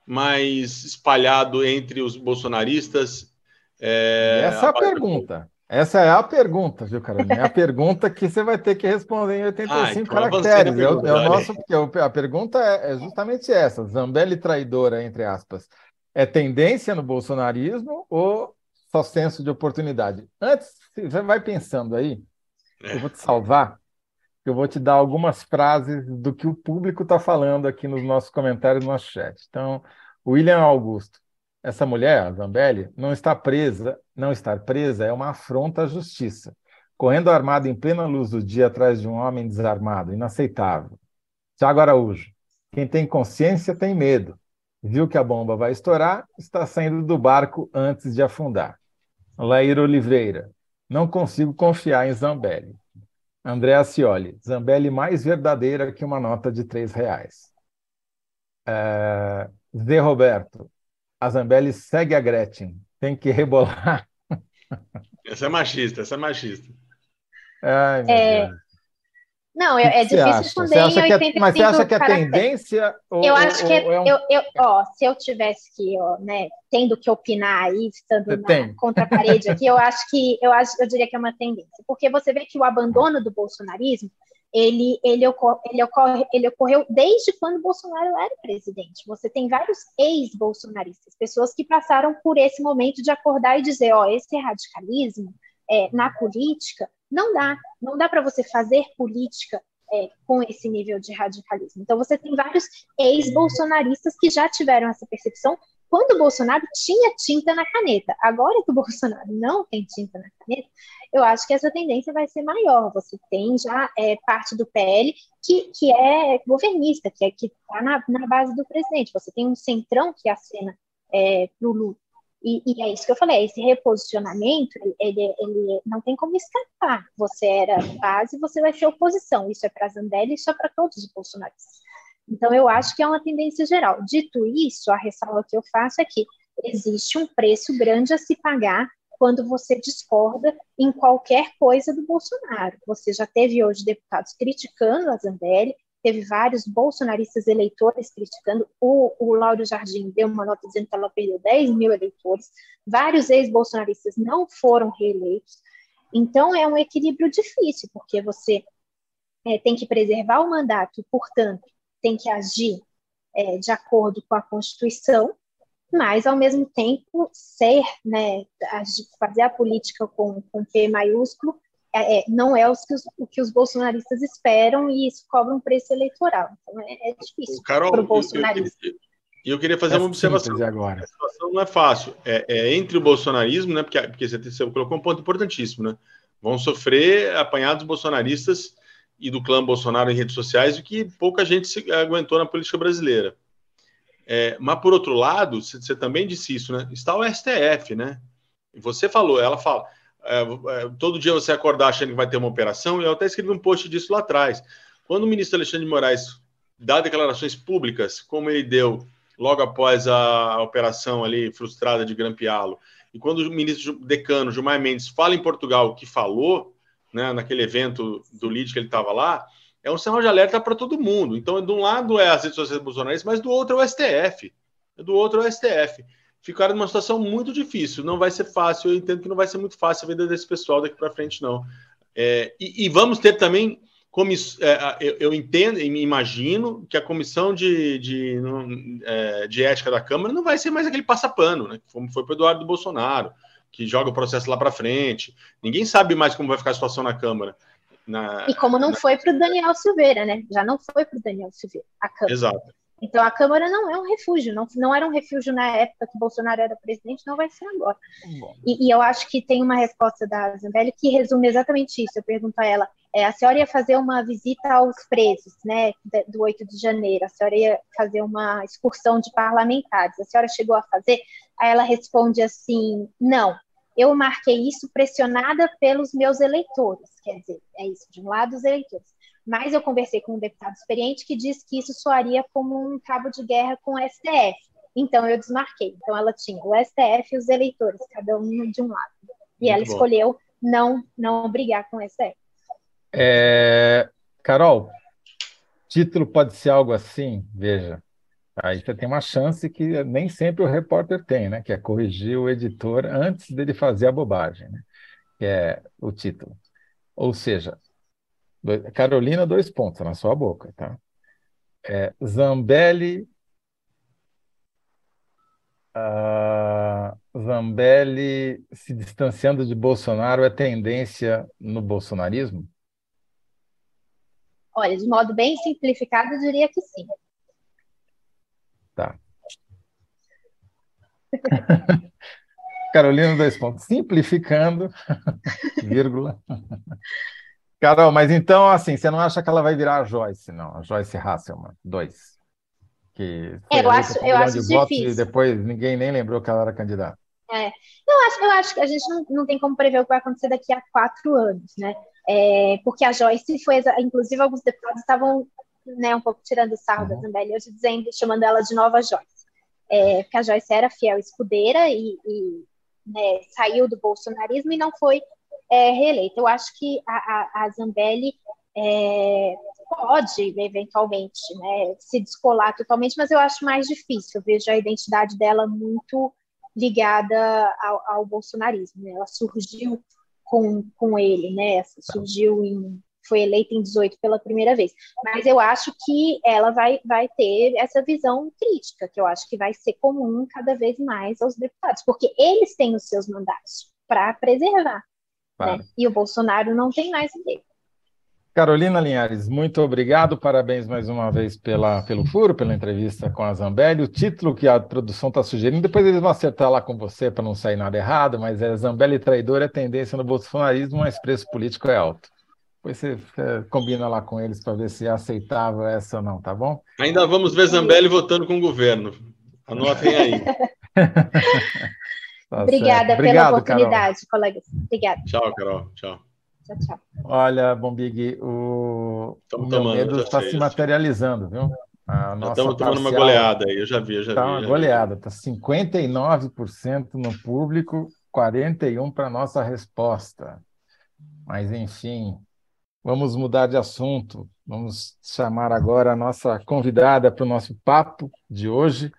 mais espalhado entre os bolsonaristas? É, Essa é a pergunta. Essa é a pergunta, viu, Carolina? É a pergunta que você vai ter que responder em 85 ah, então caracteres. É, o, é o nosso, porque a pergunta é, é justamente essa: Zambelli traidora, entre aspas, é tendência no bolsonarismo ou só senso de oportunidade? Antes, você vai pensando aí, eu vou te salvar eu vou te dar algumas frases do que o público está falando aqui nos nossos comentários no nosso chat. Então, William Augusto, essa mulher, a Zambelli, não está presa, não estar presa é uma afronta à justiça. Correndo armado em plena luz do dia atrás de um homem desarmado, inaceitável. Tiago Araújo, quem tem consciência tem medo. Viu que a bomba vai estourar, está saindo do barco antes de afundar. Laíra Oliveira, não consigo confiar em Zambelli. André Acioli, Zambelli mais verdadeira que uma nota de três reais. É, Zé Roberto, a Zambelli segue a Gretchen, tem que rebolar. Essa é machista, essa é machista. Ai, meu é, Deus. Não, é, é difícil acha em é, Mas você acha que é tendência? Ou, eu acho que é, é um... eu, eu, ó, se eu tivesse que, ó, né, tendo que opinar aí, estando você na, tem. contra a parede aqui, eu acho que eu acho, eu diria que é uma tendência, porque você vê que o abandono do bolsonarismo ele, ele, ocorre, ele, ocorre, ele ocorreu desde quando Bolsonaro era presidente. Você tem vários ex-bolsonaristas, pessoas que passaram por esse momento de acordar e dizer, ó, esse radicalismo é, na política não dá, não dá para você fazer política é, com esse nível de radicalismo. Então, você tem vários ex-bolsonaristas que já tiveram essa percepção quando o Bolsonaro tinha tinta na caneta. Agora que o (laughs) Bolsonaro não tem tinta na caneta, eu acho que essa tendência vai ser maior. Você tem já é, parte do PL que, que é governista, que é está na, na base do presidente. Você tem um centrão que acena é, para o Lula. E, e, é isso que eu falei, esse reposicionamento, ele, ele não tem como escapar. Você era base, você vai ser oposição. Isso é para Zambelli, isso é para todos os bolsonaristas. Então, eu acho que é uma tendência geral. Dito isso, a ressalva que eu faço é que existe um preço grande a se pagar quando você discorda em qualquer coisa do Bolsonaro. Você já teve hoje deputados criticando a Zambelli, teve vários bolsonaristas eleitores criticando. O, o Lauro Jardim deu uma nota dizendo que ela perdeu 10 mil eleitores. Vários ex-bolsonaristas não foram reeleitos. Então, é um equilíbrio difícil, porque você é, tem que preservar o mandato, portanto, tem que agir é, de acordo com a Constituição, mas, ao mesmo tempo, ser, né, fazer a política com, com P maiúsculo é, é, não é os que os, o que os bolsonaristas esperam e isso cobra um preço eleitoral. Então é, é difícil para o bolsonarismo. Eu, eu, eu, queria fazer é uma observação. Agora. A situação não é fácil. É, é, entre o bolsonarismo, né, porque, porque você, você colocou um ponto importantíssimo, né? Vão sofrer apanhados bolsonaristas e do clã Bolsonaro em redes sociais, o que pouca gente se aguentou na política brasileira. É, mas, por outro lado, você também disse isso, né? Está o STF, né? Você falou, ela fala, é, é, todo dia você acordar achando que vai ter uma operação, eu até escrevi um post disso lá atrás. Quando o ministro Alexandre de Moraes dá declarações públicas, como ele deu logo após a operação ali frustrada de Grampialo, e quando o ministro decano Gilmar Mendes fala em Portugal o que falou, né, naquele evento do LID que ele estava lá, é um sinal de alerta para todo mundo. Então, de um lado é as redes sociais bolsonaristas, mas do outro é o STF. Do outro é o STF ficaram numa situação muito difícil. Não vai ser fácil, eu entendo que não vai ser muito fácil a vida desse pessoal daqui para frente, não. É, e, e, vamos ter também, comiss... É, eu, eu, entendo e imagino que a comissão de, de, é, de, ética da Câmara não vai ser mais aquele passapano, né? Como foi para o Eduardo Bolsonaro, que joga o processo lá para frente. Ninguém sabe mais como vai ficar a situação na Câmara. Na, e como não na... foi para o Daniel Silveira, né? Já não foi para o Daniel Silveira, a Câmara. Exato. Então a Câmara não é um refúgio, não, não era um refúgio na época que Bolsonaro era presidente, não vai ser agora. E, e, eu acho que tem uma resposta da Zambelli que resume exatamente isso. Eu pergunto a ela: é, a senhora ia fazer uma visita aos presos, né, do 8 de janeiro, a senhora ia fazer uma excursão de parlamentares, a senhora chegou a fazer? Aí ela responde assim: não, eu marquei isso pressionada pelos meus eleitores. Quer dizer, é isso, de um lado, os eleitores. Mas eu conversei com um deputado experiente que disse que isso soaria como um cabo de guerra com o STF. Então eu desmarquei. Então ela tinha o STF e os eleitores, cada um de um lado. E Muito ela bom. escolheu não não brigar com o STF. É... Carol, título pode ser algo assim, veja. Aí você tem uma chance que nem sempre o repórter tem, né? Que é corrigir o editor antes dele fazer a bobagem, né? Que é o título. Ou seja, Carolina, dois pontos na sua boca, tá? É, Zambelli. Uh, Zambelli se distanciando de Bolsonaro é tendência no bolsonarismo? Olha, de modo bem simplificado, eu diria que sim. Tá. (laughs) Carolina, dois pontos. Simplificando, (laughs) vírgula. (laughs) Carol, mas então, assim, você não acha que ela vai virar a Joyce, não? A Joyce Hasselman, dois. Que é, eu acho, eu acho difícil. E depois ninguém nem lembrou que ela era candidata. É. Eu acho, eu acho que a gente não, não tem como prever o que vai acontecer daqui a quatro anos, né? É, porque a Joyce foi, inclusive, alguns deputados estavam né, um pouco tirando sarro uhum. da Zambelli, hoje dizendo, chamando ela de nova Joyce. É, porque a Joyce era fiel escudeira e, e né, saiu do bolsonarismo e não foi é, reeleita. Eu acho que a, a, a Zambelli é, pode, eventualmente, né, se descolar totalmente, mas eu acho mais difícil. Eu vejo a identidade dela muito ligada ao, ao bolsonarismo. Né? Ela surgiu com, com ele, né? Surgiu em foi eleita em 18 pela primeira vez. Mas eu acho que ela vai, vai ter essa visão crítica, que eu acho que vai ser comum cada vez mais aos deputados, porque eles têm os seus mandatos para preservar. Né? E o Bolsonaro não tem mais dele. Carolina Linhares, muito obrigado, parabéns mais uma vez pela, pelo furo, pela entrevista com a Zambelli. O título que a produção está sugerindo, depois eles vão acertar lá com você para não sair nada errado, mas é Zambelli traidor é tendência no bolsonarismo, mas preço político é alto. Depois você combina lá com eles para ver se é aceitável essa ou não, tá bom? Ainda vamos ver Zambelli votando com o governo. Anotem aí. (laughs) Tá Obrigada certo. pela oportunidade, Carol. colegas. Obrigada. Tchau, Carol. Tchau. Tchau, tchau. Olha, Bombig, o, o meu medo está se materializando, viu? Estamos tomando uma goleada aí, eu já vi, eu já tá vi. uma goleada, está 59% no público, 41% para a nossa resposta. Mas, enfim, vamos mudar de assunto. Vamos chamar agora a nossa convidada para o nosso papo de hoje,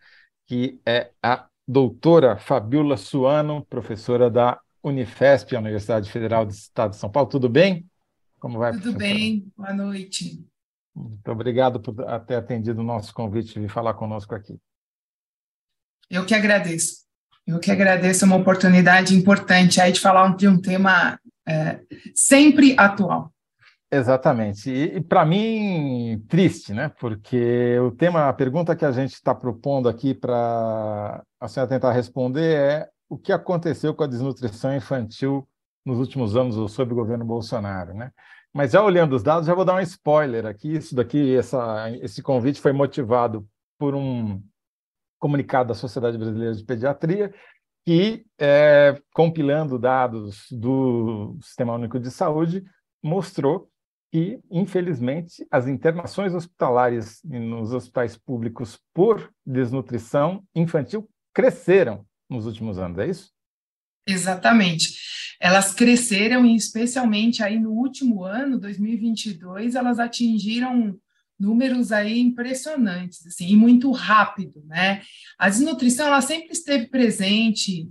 que é a doutora Fabiola Suano, professora da Unifesp, a Universidade Federal do Estado de São Paulo. Tudo bem? Como vai, Tudo professora? bem, boa noite. Muito obrigado por ter atendido o nosso convite vir falar conosco aqui. Eu que agradeço. Eu que agradeço é uma oportunidade importante aí de falar de um tema é, sempre atual. Exatamente. E, e para mim, triste, né? Porque o tema, a pergunta que a gente está propondo aqui para a senhora tentar responder é o que aconteceu com a desnutrição infantil nos últimos anos sob o governo Bolsonaro, né? Mas já olhando os dados, já vou dar um spoiler aqui. Isso daqui, essa, esse convite foi motivado por um comunicado da Sociedade Brasileira de Pediatria, que, é, compilando dados do Sistema Único de Saúde, mostrou que, infelizmente, as internações hospitalares nos hospitais públicos por desnutrição infantil cresceram nos últimos anos, é isso? Exatamente. Elas cresceram e especialmente aí no último ano, 2022, elas atingiram números aí impressionantes, assim, e muito rápido, né? A desnutrição, ela sempre esteve presente,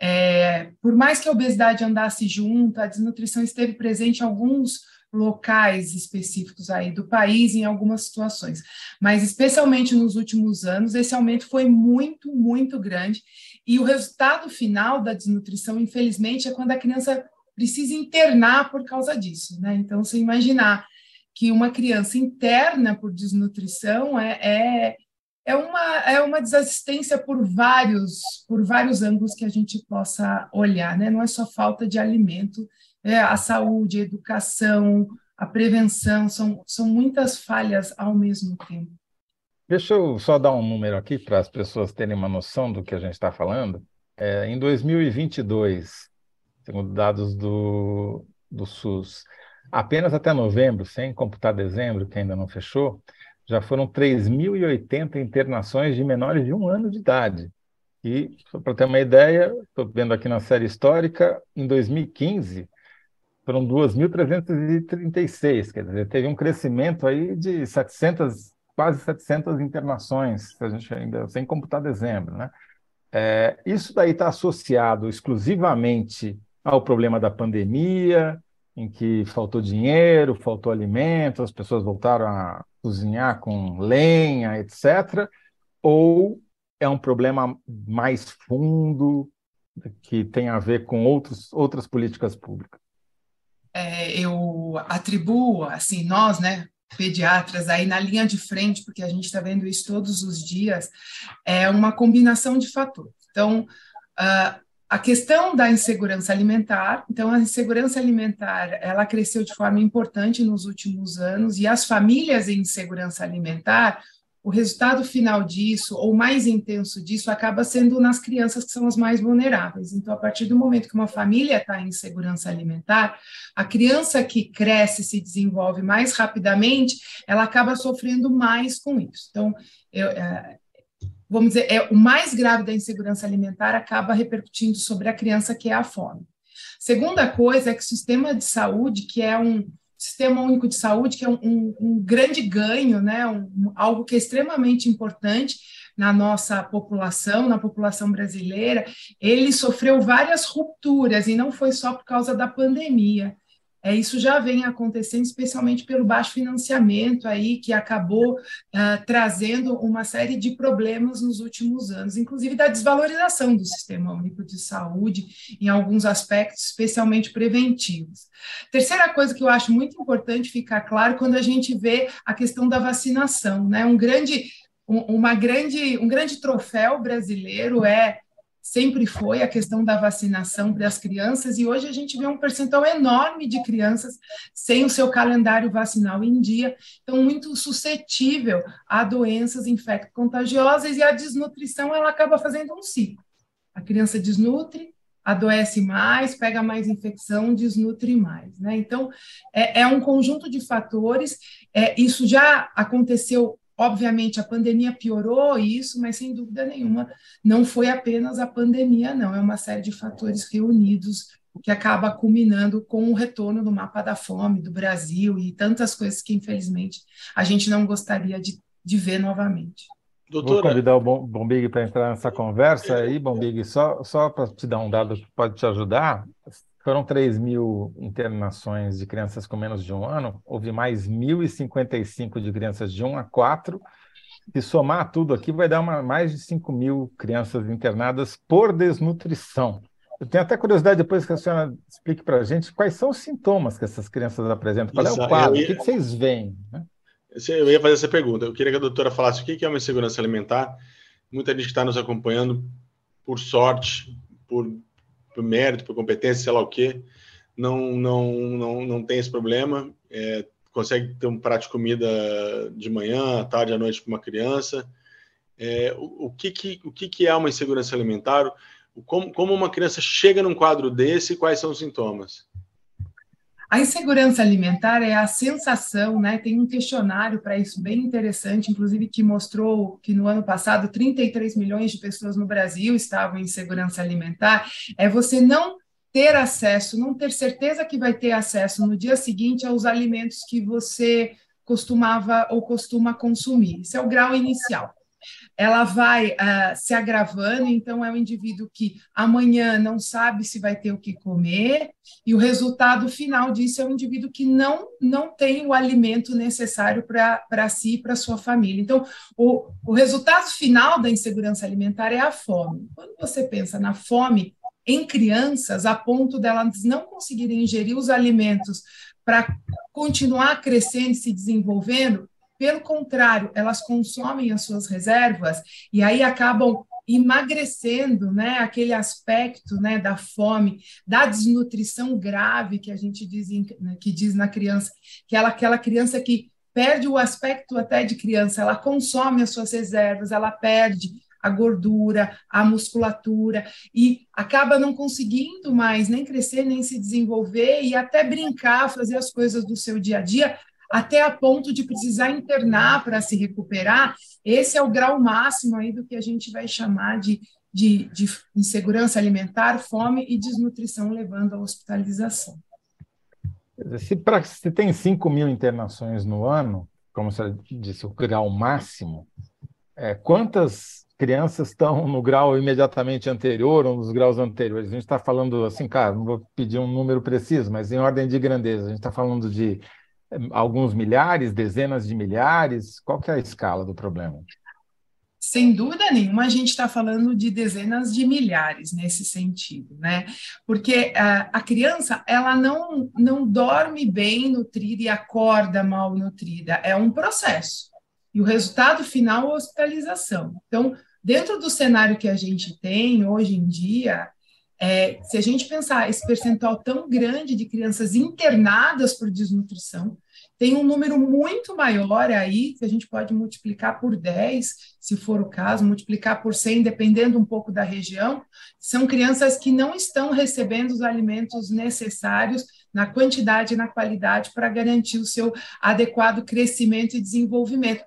é, por mais que a obesidade andasse junto, a desnutrição esteve presente em alguns locais específicos aí do país em algumas situações, mas especialmente nos últimos anos esse aumento foi muito, muito grande e o resultado final da desnutrição, infelizmente, é quando a criança precisa internar por causa disso, né? Então, você imaginar que uma criança interna por desnutrição é, é, é, uma, é uma desassistência por vários, por vários ângulos que a gente possa olhar, né? Não é só falta de alimento, é a saúde, a educação, a prevenção, são, são muitas falhas ao mesmo tempo. Deixa eu só dar um número aqui para as pessoas terem uma noção do que a gente está falando. É, em 2022, segundo dados do, do SUS, Apenas até novembro, sem computar dezembro, que ainda não fechou, já foram 3.080 internações de menores de um ano de idade. E, para ter uma ideia, estou vendo aqui na série histórica, em 2015, foram 2.336, quer dizer, teve um crescimento aí de 700, quase 700 internações, a gente ainda sem computar dezembro, né? É, isso daí está associado exclusivamente ao problema da pandemia, em que faltou dinheiro, faltou alimento, as pessoas voltaram a cozinhar com lenha, etc. Ou é um problema mais fundo que tem a ver com outros, outras políticas públicas? É, eu atribuo, assim, nós, né, pediatras, aí na linha de frente, porque a gente está vendo isso todos os dias, é uma combinação de fatores. Então, uh, a questão da insegurança alimentar, então a insegurança alimentar, ela cresceu de forma importante nos últimos anos e as famílias em insegurança alimentar, o resultado final disso, ou mais intenso disso, acaba sendo nas crianças que são as mais vulneráveis. Então, a partir do momento que uma família está em insegurança alimentar, a criança que cresce, se desenvolve mais rapidamente, ela acaba sofrendo mais com isso. Então, eu, é, vamos dizer, é, o mais grave da insegurança alimentar acaba repercutindo sobre a criança, que é a fome. Segunda coisa é que o sistema de saúde, que é um sistema único de saúde, que é um, um, um grande ganho, né, um, algo que é extremamente importante na nossa população, na população brasileira, ele sofreu várias rupturas, e não foi só por causa da pandemia. É, isso já vem acontecendo, especialmente pelo baixo financiamento aí, que acabou uh, trazendo uma série de problemas nos últimos anos, inclusive da desvalorização do Sistema Único de Saúde em alguns aspectos, especialmente preventivos. Terceira coisa que eu acho muito importante ficar claro quando a gente vê a questão da vacinação, né? Um grande, um, uma grande, um grande troféu brasileiro é sempre foi a questão da vacinação para as crianças, e hoje a gente vê um percentual enorme de crianças sem o seu calendário vacinal em dia, então muito suscetível a doenças infecto-contagiosas, e a desnutrição ela acaba fazendo um ciclo. A criança desnutre, adoece mais, pega mais infecção, desnutre mais. Né? Então, é, é um conjunto de fatores. É, isso já aconteceu, obviamente, a pandemia piorou isso, mas sem dúvida nenhuma, não foi apenas a pandemia, não. É uma série de fatores reunidos que acaba culminando com o retorno do mapa da fome do Brasil e tantas coisas que, infelizmente, a gente não gostaria de, de ver novamente. Doutora... Vou convidar o Bombig para entrar nessa conversa aí, Bombig, só, só para te dar um dado que pode te ajudar. Foram 3 mil internações de crianças com menos de um ano, houve mais 1.055 de crianças de 1 a 4. Se somar tudo aqui, vai dar uma, mais de 5 mil crianças internadas por desnutrição. Eu tenho até curiosidade depois que a senhora explique para a gente quais são os sintomas que essas crianças apresentam, qual é o quadro, ia... o que, vocês veem? Né? Eu ia fazer essa pergunta. Eu queria que a doutora falasse o que é uma insegurança alimentar. Muita gente que está nos acompanhando, por sorte, por, por, mérito, por competência, sei lá o quê, não, não, não, não tem esse problema. É, consegue ter um prato de comida de manhã, à tarde, à noite para uma criança. É, o, o, que, que, o que, que é uma insegurança alimentar? Como, como uma criança chega num quadro desse e quais são os sintomas? A insegurança alimentar é a sensação, né? Tem um questionário para isso bem interessante, inclusive que mostrou que no ano passado 33 milhões de pessoas no Brasil estavam em insegurança alimentar. É você não ter acesso, não ter certeza que vai ter acesso no dia seguinte aos alimentos que você costumava ou costuma consumir. Isso é o grau inicial ela vai uh, se agravando, então é um indivíduo que amanhã não sabe se vai ter o que comer, e o resultado final disso é um indivíduo que não, não tem o alimento necessário para si e para sua família. Então, o, o resultado final da insegurança alimentar é a fome. Quando você pensa na fome em crianças, a ponto delas não conseguirem ingerir os alimentos para continuar crescendo e se desenvolvendo, pelo contrário, elas consomem as suas reservas e aí acabam emagrecendo, né, aquele aspecto, né, da fome, da desnutrição grave que a gente diz né, que diz na criança, que ela aquela criança que perde o aspecto até de criança, ela consome as suas reservas, ela perde a gordura, a musculatura e acaba não conseguindo mais nem crescer, nem se desenvolver e até brincar, fazer as coisas do seu dia a dia, até a ponto de precisar internar para se recuperar, esse é o grau máximo aí do que a gente vai chamar de, de, de insegurança alimentar, fome e desnutrição, levando à hospitalização. Se, pra, se tem 5 mil internações no ano, como você disse, o grau máximo, é, quantas crianças estão no grau imediatamente anterior ou nos graus anteriores? A gente está falando assim, cara, não vou pedir um número preciso, mas em ordem de grandeza, a gente está falando de alguns milhares, dezenas de milhares? Qual que é a escala do problema? Sem dúvida nenhuma, a gente está falando de dezenas de milhares nesse sentido, né? Porque a, a, criança, ela não, não dorme bem nutrida e acorda mal nutrida, é um processo. E o resultado final é hospitalização. Então, dentro do cenário que a gente tem hoje em dia, é, se a gente pensar esse percentual tão grande de crianças internadas por desnutrição, tem um número muito maior aí, que a gente pode multiplicar por 10, se for o caso, multiplicar por 100, dependendo um pouco da região, são crianças que não estão recebendo os alimentos necessários na quantidade e na qualidade para garantir o seu adequado crescimento e desenvolvimento.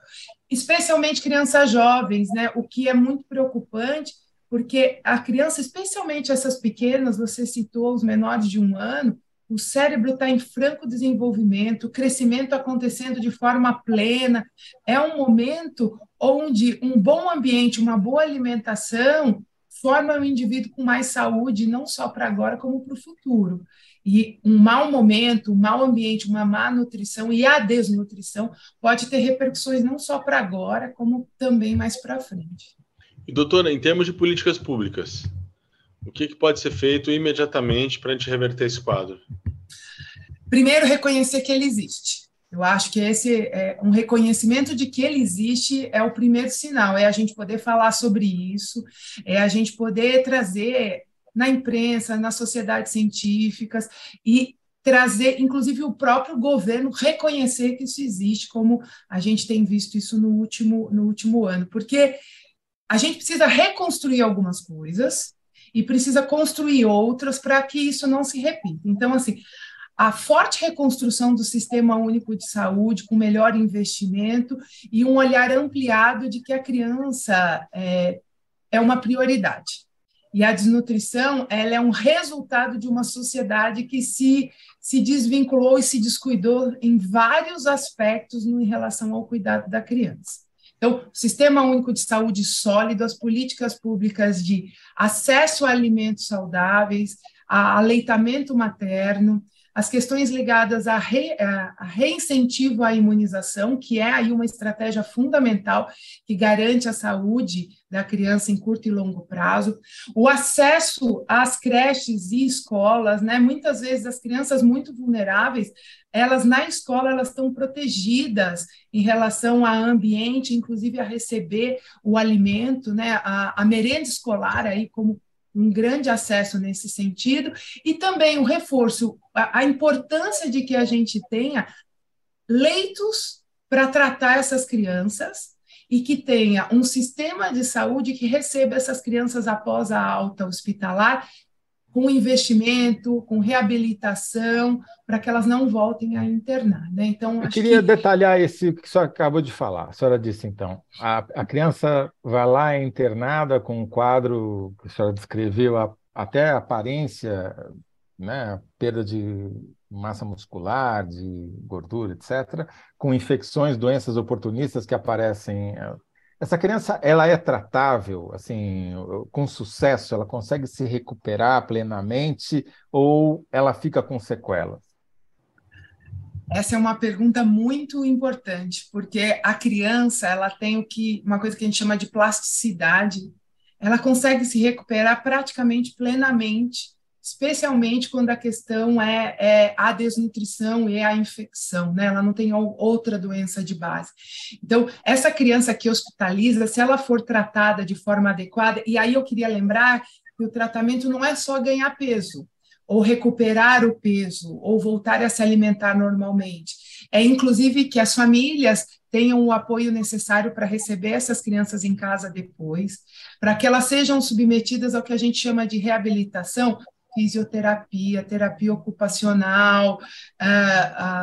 Especialmente crianças jovens, né? O que é muito preocupante porque a criança, especialmente essas pequenas, você citou os menores de um ano, o cérebro está em franco desenvolvimento, o crescimento acontecendo de forma plena. É um momento onde um bom ambiente, uma boa alimentação forma um indivíduo com mais saúde, não só para agora, como para o futuro. E um mau momento, um mau ambiente, uma má nutrição e a desnutrição pode ter repercussões não só para agora, como também mais para frente. E, doutora, em termos de políticas públicas, o que, que pode ser feito imediatamente para a gente reverter esse quadro? Primeiro, reconhecer que ele existe. Eu acho que esse é um reconhecimento de que ele existe é o primeiro sinal, é a gente poder falar sobre isso, é a gente poder trazer na imprensa, nas sociedades científicas e trazer, inclusive, o próprio governo reconhecer que isso existe, como a gente tem visto isso no último, no último ano, porque a gente precisa reconstruir algumas coisas e precisa construir outras para que isso não se repita. Então, assim, a forte reconstrução do Sistema Único de Saúde, com melhor investimento e um olhar ampliado de que a criança é, é uma prioridade. E a desnutrição ela é um resultado de uma sociedade que se, se desvinculou e se descuidou em vários aspectos em relação ao cuidado da criança. Então, Sistema Único de Saúde sólido, as políticas públicas de acesso a alimentos saudáveis, a aleitamento materno, as questões ligadas a, re, a, reincentivo à imunização, que é aí uma estratégia fundamental que garante a saúde da criança em curto e longo prazo, o acesso às creches e escolas, né? Muitas vezes as crianças muito vulneráveis, elas na escola elas estão protegidas em relação ao ambiente, inclusive a receber o alimento, né? A, a merenda escolar aí como um grande acesso nesse sentido, e também o reforço, a, a importância de que a gente tenha leitos para tratar essas crianças e que tenha um sistema de saúde que receba essas crianças após a alta hospitalar com investimento, com reabilitação, para que elas não voltem a internar. Né? Então, Eu queria que... detalhar esse que você acabou de falar. A senhora disse, então, a, a criança vai lá é internada com um quadro que a senhora descreveu, a, até a aparência, né, perda de massa muscular, de gordura, etc., com infecções, doenças oportunistas que aparecem essa criança, ela é tratável, assim, com sucesso? Ela consegue se recuperar plenamente ou ela fica com sequelas? Essa é uma pergunta muito importante, porque a criança, ela tem o que uma coisa que a gente chama de plasticidade. Ela consegue se recuperar praticamente plenamente especialmente quando a questão é, é, a desnutrição e a infecção, né? Ela não tem outra doença de base. Então, essa criança que hospitaliza, se ela for tratada de forma adequada, e aí eu queria lembrar que o tratamento não é só ganhar peso, ou recuperar o peso, ou voltar a se alimentar normalmente. É inclusive que as famílias tenham o apoio necessário para receber essas crianças em casa depois, para que elas sejam submetidas ao que a gente chama de reabilitação, fisioterapia, terapia ocupacional, a,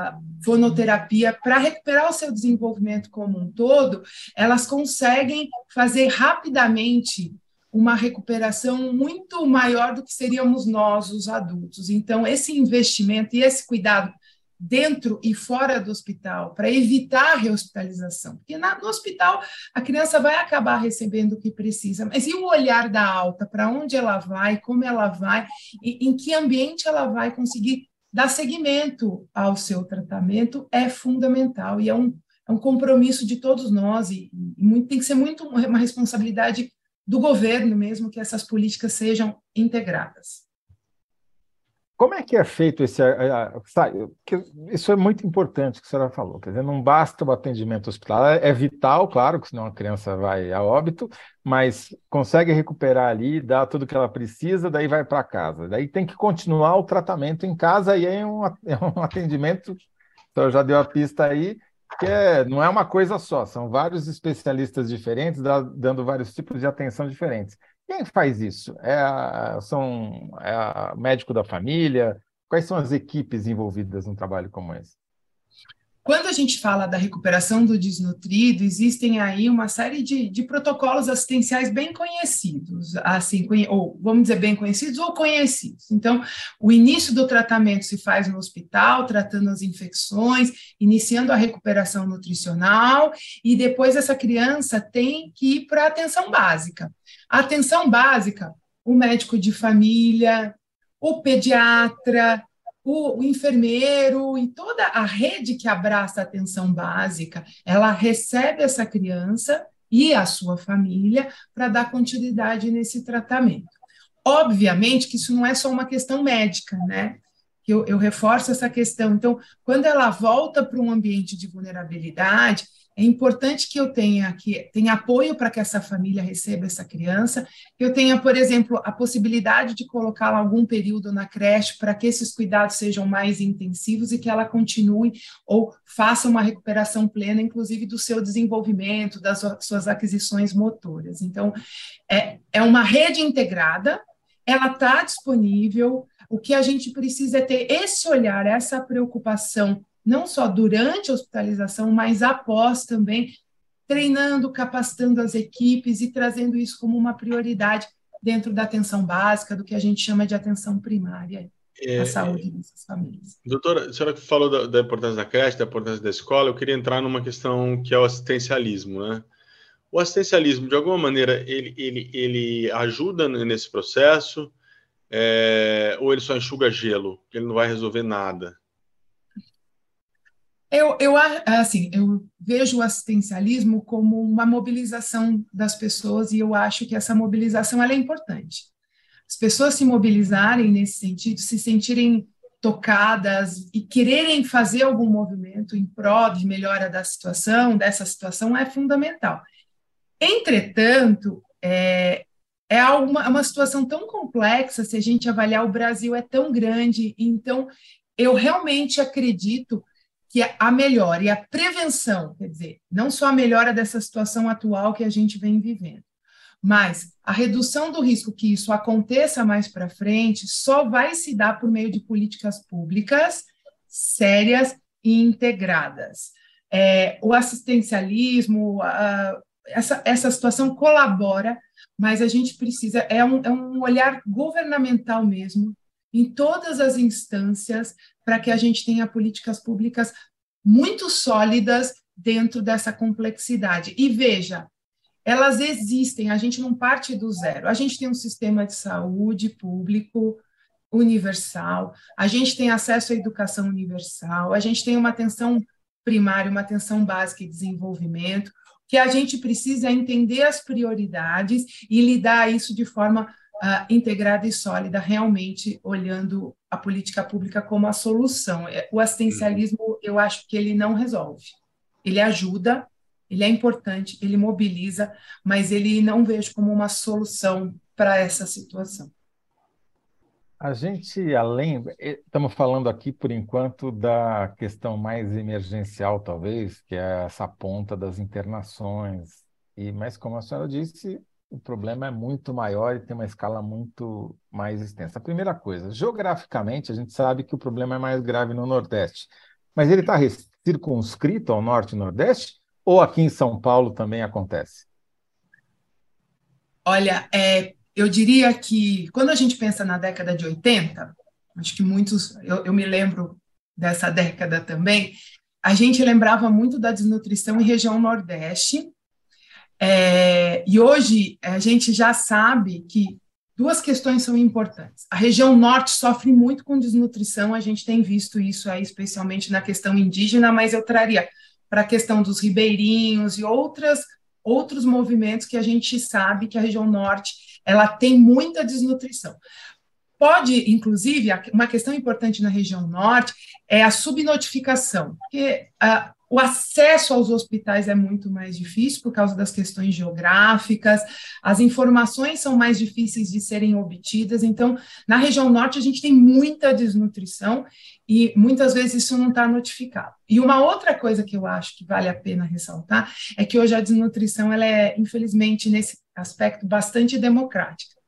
a fonoterapia, para recuperar o seu desenvolvimento como um todo, elas conseguem fazer rapidamente uma recuperação muito maior do que seríamos nós, os adultos. Então, esse investimento e esse cuidado dentro e fora do hospital, para evitar a rehospitalização. Porque na, no hospital a criança vai acabar recebendo o que precisa, mas e o olhar da alta? Para onde ela vai, como ela vai, e em que ambiente ela vai conseguir dar seguimento ao seu tratamento é fundamental e é um, é um compromisso de todos nós e, e muito, tem que ser muito uma responsabilidade do governo mesmo que essas políticas sejam integradas. Como é que é feito esse. Isso é muito importante que a senhora falou. Quer dizer, não basta o atendimento hospitalar, é vital, claro, que senão a criança vai a óbito, mas consegue recuperar ali, dar tudo que ela precisa, daí vai para casa. Daí tem que continuar o tratamento em casa e é um, (laughs) é um atendimento, então já deu a pista aí, que é, não é uma coisa só, são vários especialistas diferentes, dando vários tipos de atenção diferentes. Quem faz isso? É, são, é médico da família? Quais são as equipes envolvidas num trabalho como esse? Quando a gente fala da recuperação do desnutrido, existem aí uma série de, de protocolos assistenciais bem conhecidos, assim, ou vamos dizer bem conhecidos ou conhecidos. Então, o início do tratamento se faz no hospital, tratando as infecções, iniciando a recuperação nutricional, e depois essa criança tem que ir para a atenção básica. A atenção básica, o médico de família, o pediatra, o, enfermeiro e toda a rede que abraça a atenção básica, ela recebe essa criança e a sua família para dar continuidade nesse tratamento. Obviamente que isso não é só uma questão médica, né? Eu, eu reforço essa questão. Então, quando ela volta para um ambiente de vulnerabilidade, é importante que eu tenha que tenha apoio para que essa família receba essa criança, que eu tenha, por exemplo, a possibilidade de colocá-la algum período na creche para que esses cuidados sejam mais intensivos e que ela continue ou faça uma recuperação plena, inclusive do seu desenvolvimento, das suas aquisições motoras. Então, é, é uma rede integrada ela está disponível. O que a gente precisa é ter esse olhar, essa preocupação, não só durante a hospitalização, mas após também, treinando, capacitando as equipes e trazendo isso como uma prioridade dentro da atenção básica, do que a gente chama de atenção primária é, a saúde dessas famílias. Doutora, a senhora falou da, da, importância da creche, da importância da escola, eu queria entrar numa questão que é o assistencialismo, né? O assistencialismo, de alguma maneira, ele, ele, ele ajuda nesse processo é, ou ele só enxuga gelo, ele não vai resolver nada? Eu, eu, assim, eu vejo o assistencialismo como uma mobilização das pessoas e eu acho que essa mobilização é importante as pessoas se mobilizarem nesse sentido, se sentirem tocadas e quererem fazer algum movimento em prol de melhora da situação, dessa situação, é fundamental. Entretanto, é, é uma, uma situação tão complexa, se a gente avaliar o Brasil é tão grande, então eu realmente acredito que a melhora e a prevenção, quer dizer, não só a melhora dessa situação atual que a gente vem vivendo, mas a redução do risco que isso aconteça mais para frente só vai se dar por meio de políticas públicas sérias e integradas. É, o assistencialismo, a, essa, essa situação colabora, mas a gente precisa, é um, é um olhar governamental mesmo, em todas as instâncias, para que a gente tenha políticas públicas muito sólidas dentro dessa complexidade. E veja, elas existem, a gente não parte do zero. A gente tem um sistema de saúde público universal, a gente tem acesso à educação universal, a gente tem uma atenção primária, uma atenção básica e desenvolvimento, que a gente precisa entender as prioridades e lidar isso de forma uh, integrada e sólida, realmente olhando a política pública como a solução. O assistencialismo, eu acho que ele não resolve. Ele ajuda, ele é importante, ele mobiliza, mas ele não vejo como uma solução para essa situação. A gente, além, estamos falando aqui por enquanto da questão mais emergencial, talvez, que é essa ponta das internações. E, mas, como a senhora disse, o problema é muito maior e tem uma escala muito mais extensa. A primeira coisa, geograficamente, a gente sabe que o problema é mais grave no Nordeste, mas ele está circunscrito ao Norte e Nordeste ou aqui em São Paulo também acontece? Olha, é, eu diria que quando a gente pensa na década de 80, acho que muitos, eu, eu me lembro dessa década também, a gente lembrava muito da desnutrição em região Nordeste, é, e hoje a gente já sabe que duas questões são importantes. A região norte sofre muito com desnutrição, a gente tem visto isso aí, especialmente na questão indígena, mas eu traria para a questão dos ribeirinhos e outras outros movimentos que a gente sabe que a região norte ela tem muita desnutrição. Pode, inclusive, uma questão importante na região norte é a subnotificação, porque uh, o acesso aos hospitais é muito mais difícil por causa das questões geográficas, as informações são mais difíceis de serem obtidas. Então, na região norte, a gente tem muita desnutrição e muitas vezes isso não está notificado. E uma outra coisa que eu acho que vale a pena ressaltar é que hoje a desnutrição ela é, infelizmente, nesse aspecto, bastante democrática.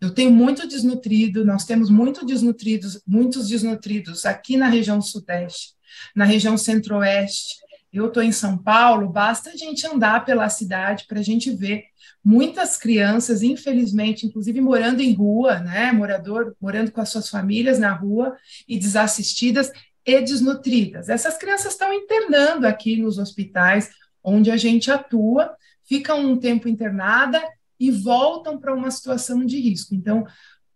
Eu tenho muito desnutrido, nós temos muito desnutridos, muitos desnutridos aqui na região sudeste, na região centro-oeste, eu estou em São Paulo, basta a gente andar pela cidade para a gente ver muitas crianças, infelizmente, inclusive morando em rua, né, morador, morando com as suas famílias na rua e desassistidas e desnutridas. Essas crianças estão internando aqui nos hospitais onde a gente atua, ficam um tempo internada e voltam para uma situação de risco. Então,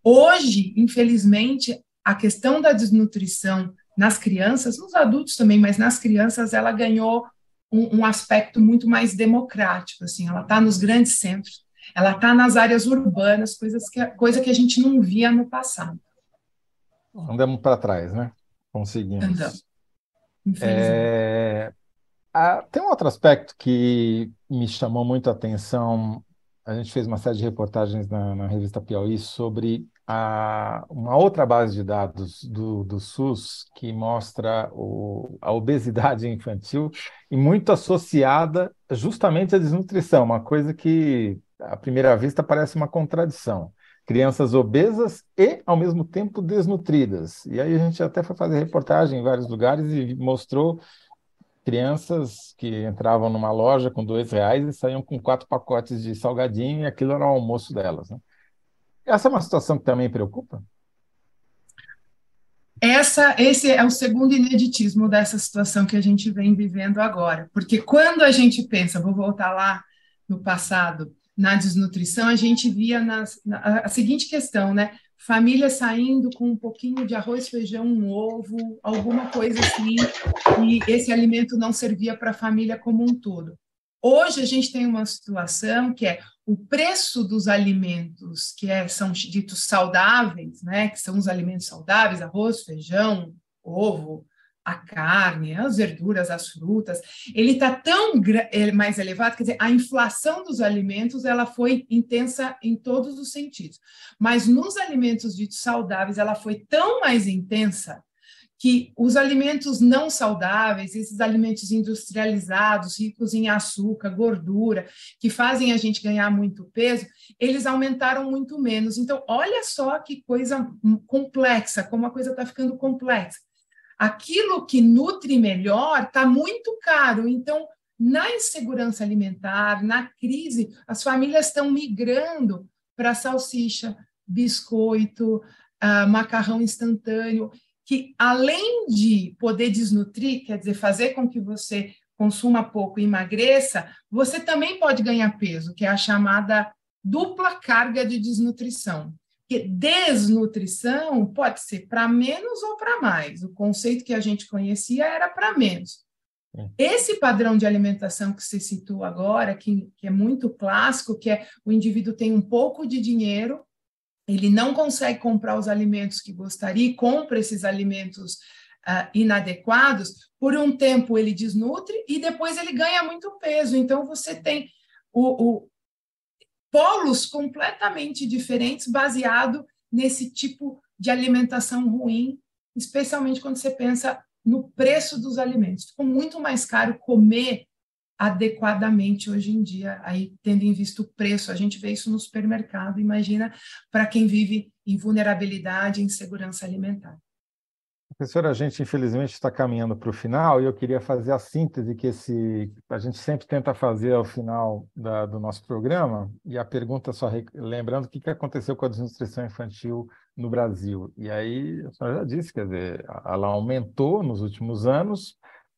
hoje, infelizmente, a questão da desnutrição nas crianças, nos adultos também, mas nas crianças ela ganhou um, um aspecto muito mais democrático, assim, ela está nos grandes centros, ela está nas áreas urbanas, coisas que, coisa que a gente não via no passado. Andamos para trás, né? Conseguimos. Andamos. É... Ah, tem um outro aspecto que me chamou muito a atenção. A gente fez uma série de reportagens na, na revista Piauí sobre a, uma outra base de dados do, do SUS que mostra o, a obesidade (laughs) infantil e muito associada justamente à desnutrição, uma coisa que à primeira vista parece uma contradição. crianças obesas e, ao mesmo tempo, desnutridas. E aí a gente até foi fazer reportagem em vários lugares e mostrou crianças que entravam numa loja com dois reais e saíam com quatro pacotes de salgadinho e aquilo era o almoço delas. Né? Essa é uma situação que também preocupa? Essa, esse é o segundo ineditismo dessa situação que a gente vem vivendo agora. Porque quando a gente pensa, vou voltar lá no passado, na desnutrição, a gente via nas, na, a seguinte questão, né? Família saindo com um pouquinho de arroz, feijão, um ovo, alguma coisa assim, e esse alimento não servia para a família como um todo. Hoje a gente tem uma situação que é o preço dos alimentos que é, são ditos saudáveis, né, que são os alimentos saudáveis, arroz, feijão, ovo, a carne, as verduras, as frutas, ele está tão mais elevado, quer dizer, a inflação dos alimentos ela foi intensa em todos os sentidos, mas nos alimentos ditos saudáveis ela foi tão mais intensa que os alimentos não saudáveis, esses alimentos industrializados, ricos em açúcar, gordura, que fazem a gente ganhar muito peso, eles aumentaram muito menos. Então, olha só que coisa complexa, como a coisa está ficando complexa. Aquilo que nutre melhor está muito caro. Então, na insegurança alimentar, na crise, as famílias estão migrando para salsicha, biscoito, uh, macarrão instantâneo que além de poder desnutrir, quer dizer, fazer com que você consuma pouco e emagreça, você também pode ganhar peso, que é a chamada dupla carga de desnutrição. Que desnutrição pode ser para menos ou para mais. O conceito que a gente conhecia era para menos. É. Esse padrão de alimentação que você citou agora, que, que é muito clássico, que é o indivíduo tem um pouco de dinheiro, ele não consegue comprar os alimentos que gostaria, compra esses alimentos uh, inadequados, por um tempo ele desnutre e depois ele ganha muito peso. Então, você tem o, o polos completamente diferentes baseado nesse tipo de alimentação ruim, especialmente quando você pensa no preço dos alimentos. Ficou muito mais caro comer adequadamente hoje em dia, aí tendo em vista o preço, a gente vê isso no supermercado, imagina para quem vive em vulnerabilidade e insegurança alimentar. Professora, a gente infelizmente está caminhando para o final e eu queria fazer a síntese que esse a gente sempre tenta fazer ao final da, do nosso programa e a pergunta só lembrando o que, que aconteceu com a desnutrição infantil no Brasil. E aí, a senhora já disse, quer dizer, ela aumentou nos últimos anos,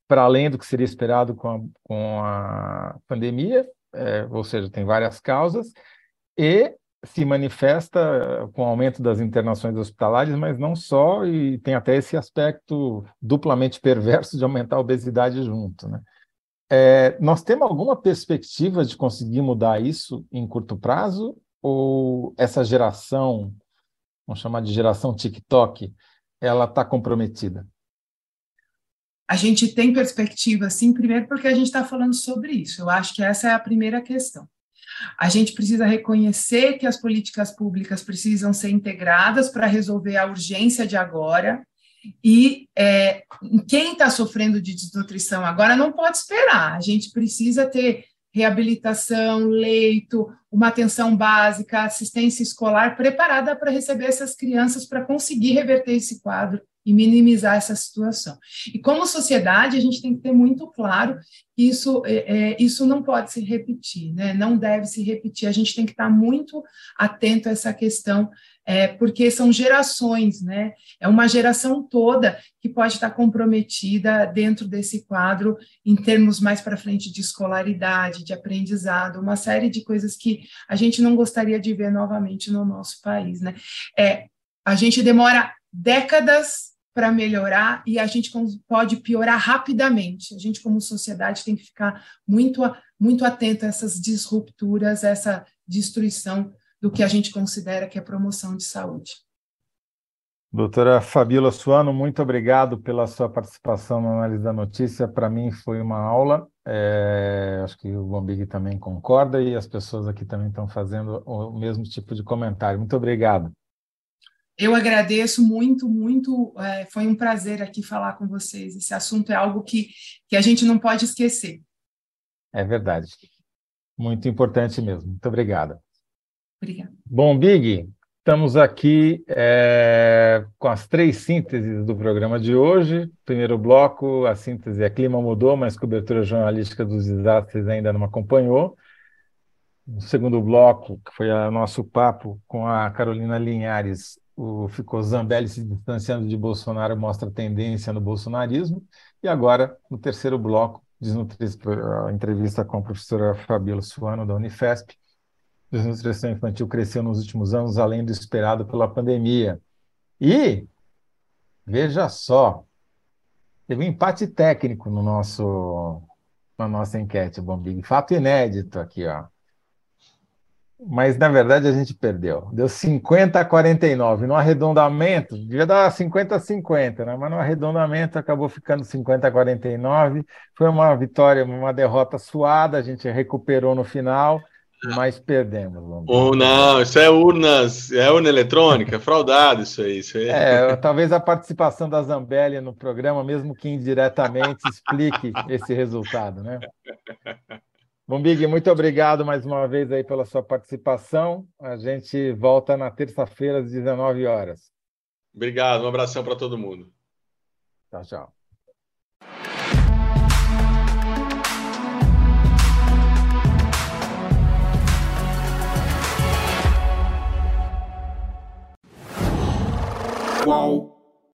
para além do que seria esperado com a, com a pandemia, é, ou seja, tem várias causas, e se manifesta com o aumento das internações hospitalares, mas não só, e tem até esse aspecto duplamente (laughs) perverso de aumentar a obesidade junto. Né? É, nós temos alguma perspectiva de conseguir mudar isso em curto prazo? Ou essa geração, vamos chamar de geração TikTok, ela está comprometida? A gente tem perspectiva, sim, primeiro porque a gente está falando sobre isso. Eu acho que essa é a primeira questão. A gente precisa reconhecer que as políticas públicas precisam ser integradas para resolver a urgência de agora. E é, quem está sofrendo de desnutrição agora não pode esperar. A gente precisa ter reabilitação, leito, uma atenção básica, assistência escolar preparada para receber essas crianças para conseguir reverter esse quadro e minimizar essa situação. E como sociedade, a gente tem que ter muito claro que isso, é, é, isso não pode se repetir, né? não deve se repetir. A gente tem que estar muito atento a essa questão, é, porque são gerações, né? é uma geração toda que pode estar comprometida dentro desse quadro, em termos mais para frente de escolaridade, de aprendizado, uma série de coisas que a gente não gostaria de ver novamente no nosso país. Né? É, a gente demora décadas para melhorar e a gente pode piorar rapidamente. A gente, como sociedade, tem que ficar muito, muito atento a essas disrupturas, essa destruição do que a gente considera que é promoção de saúde. Doutora Fabíola Suano, muito obrigado pela sua participação na análise da notícia. Para mim foi uma aula. É, acho que o Bombig também concorda e as pessoas aqui também estão fazendo o mesmo tipo de comentário. Muito obrigado. Eu agradeço muito, muito. É, foi um prazer aqui falar com vocês. Esse assunto é algo que, que a gente não pode esquecer. É verdade. Muito importante mesmo. Muito obrigado. Obrigada. Bom, Big, Estamos aqui é, com as três sínteses do programa de hoje. Primeiro bloco, a síntese é clima mudou, mas cobertura jornalística dos desastres ainda não acompanhou. No segundo bloco, que foi o nosso papo com a Carolina Linhares, o, ficou Zambelli se distanciando de Bolsonaro mostra tendência no bolsonarismo. E agora, no terceiro bloco, a entrevista com a professora Fabíola Suano, da Unifesp, desnutrição infantil cresceu nos últimos anos, além do esperado pela pandemia. E, veja só, teve um empate técnico no nosso, na nossa enquete, Bombig. Fato inédito aqui, ó. Mas, na verdade, a gente perdeu. Deu 50 a 49. No arredondamento, devia dar 50 a 50, né? mas no arredondamento acabou ficando 50 a 49. Foi uma vitória, uma derrota suada, a gente recuperou no final mas perdemos. Ou não, isso é urnas, é urna eletrônica, é fraudado isso aí. Isso aí. É, talvez a participação da Zambelli no programa, mesmo que indiretamente, explique esse resultado, né? (laughs) Bom, Big, muito obrigado mais uma vez aí pela sua participação. A gente volta na terça-feira às 19 horas. Obrigado, um abração para todo mundo. Tchau, tchau.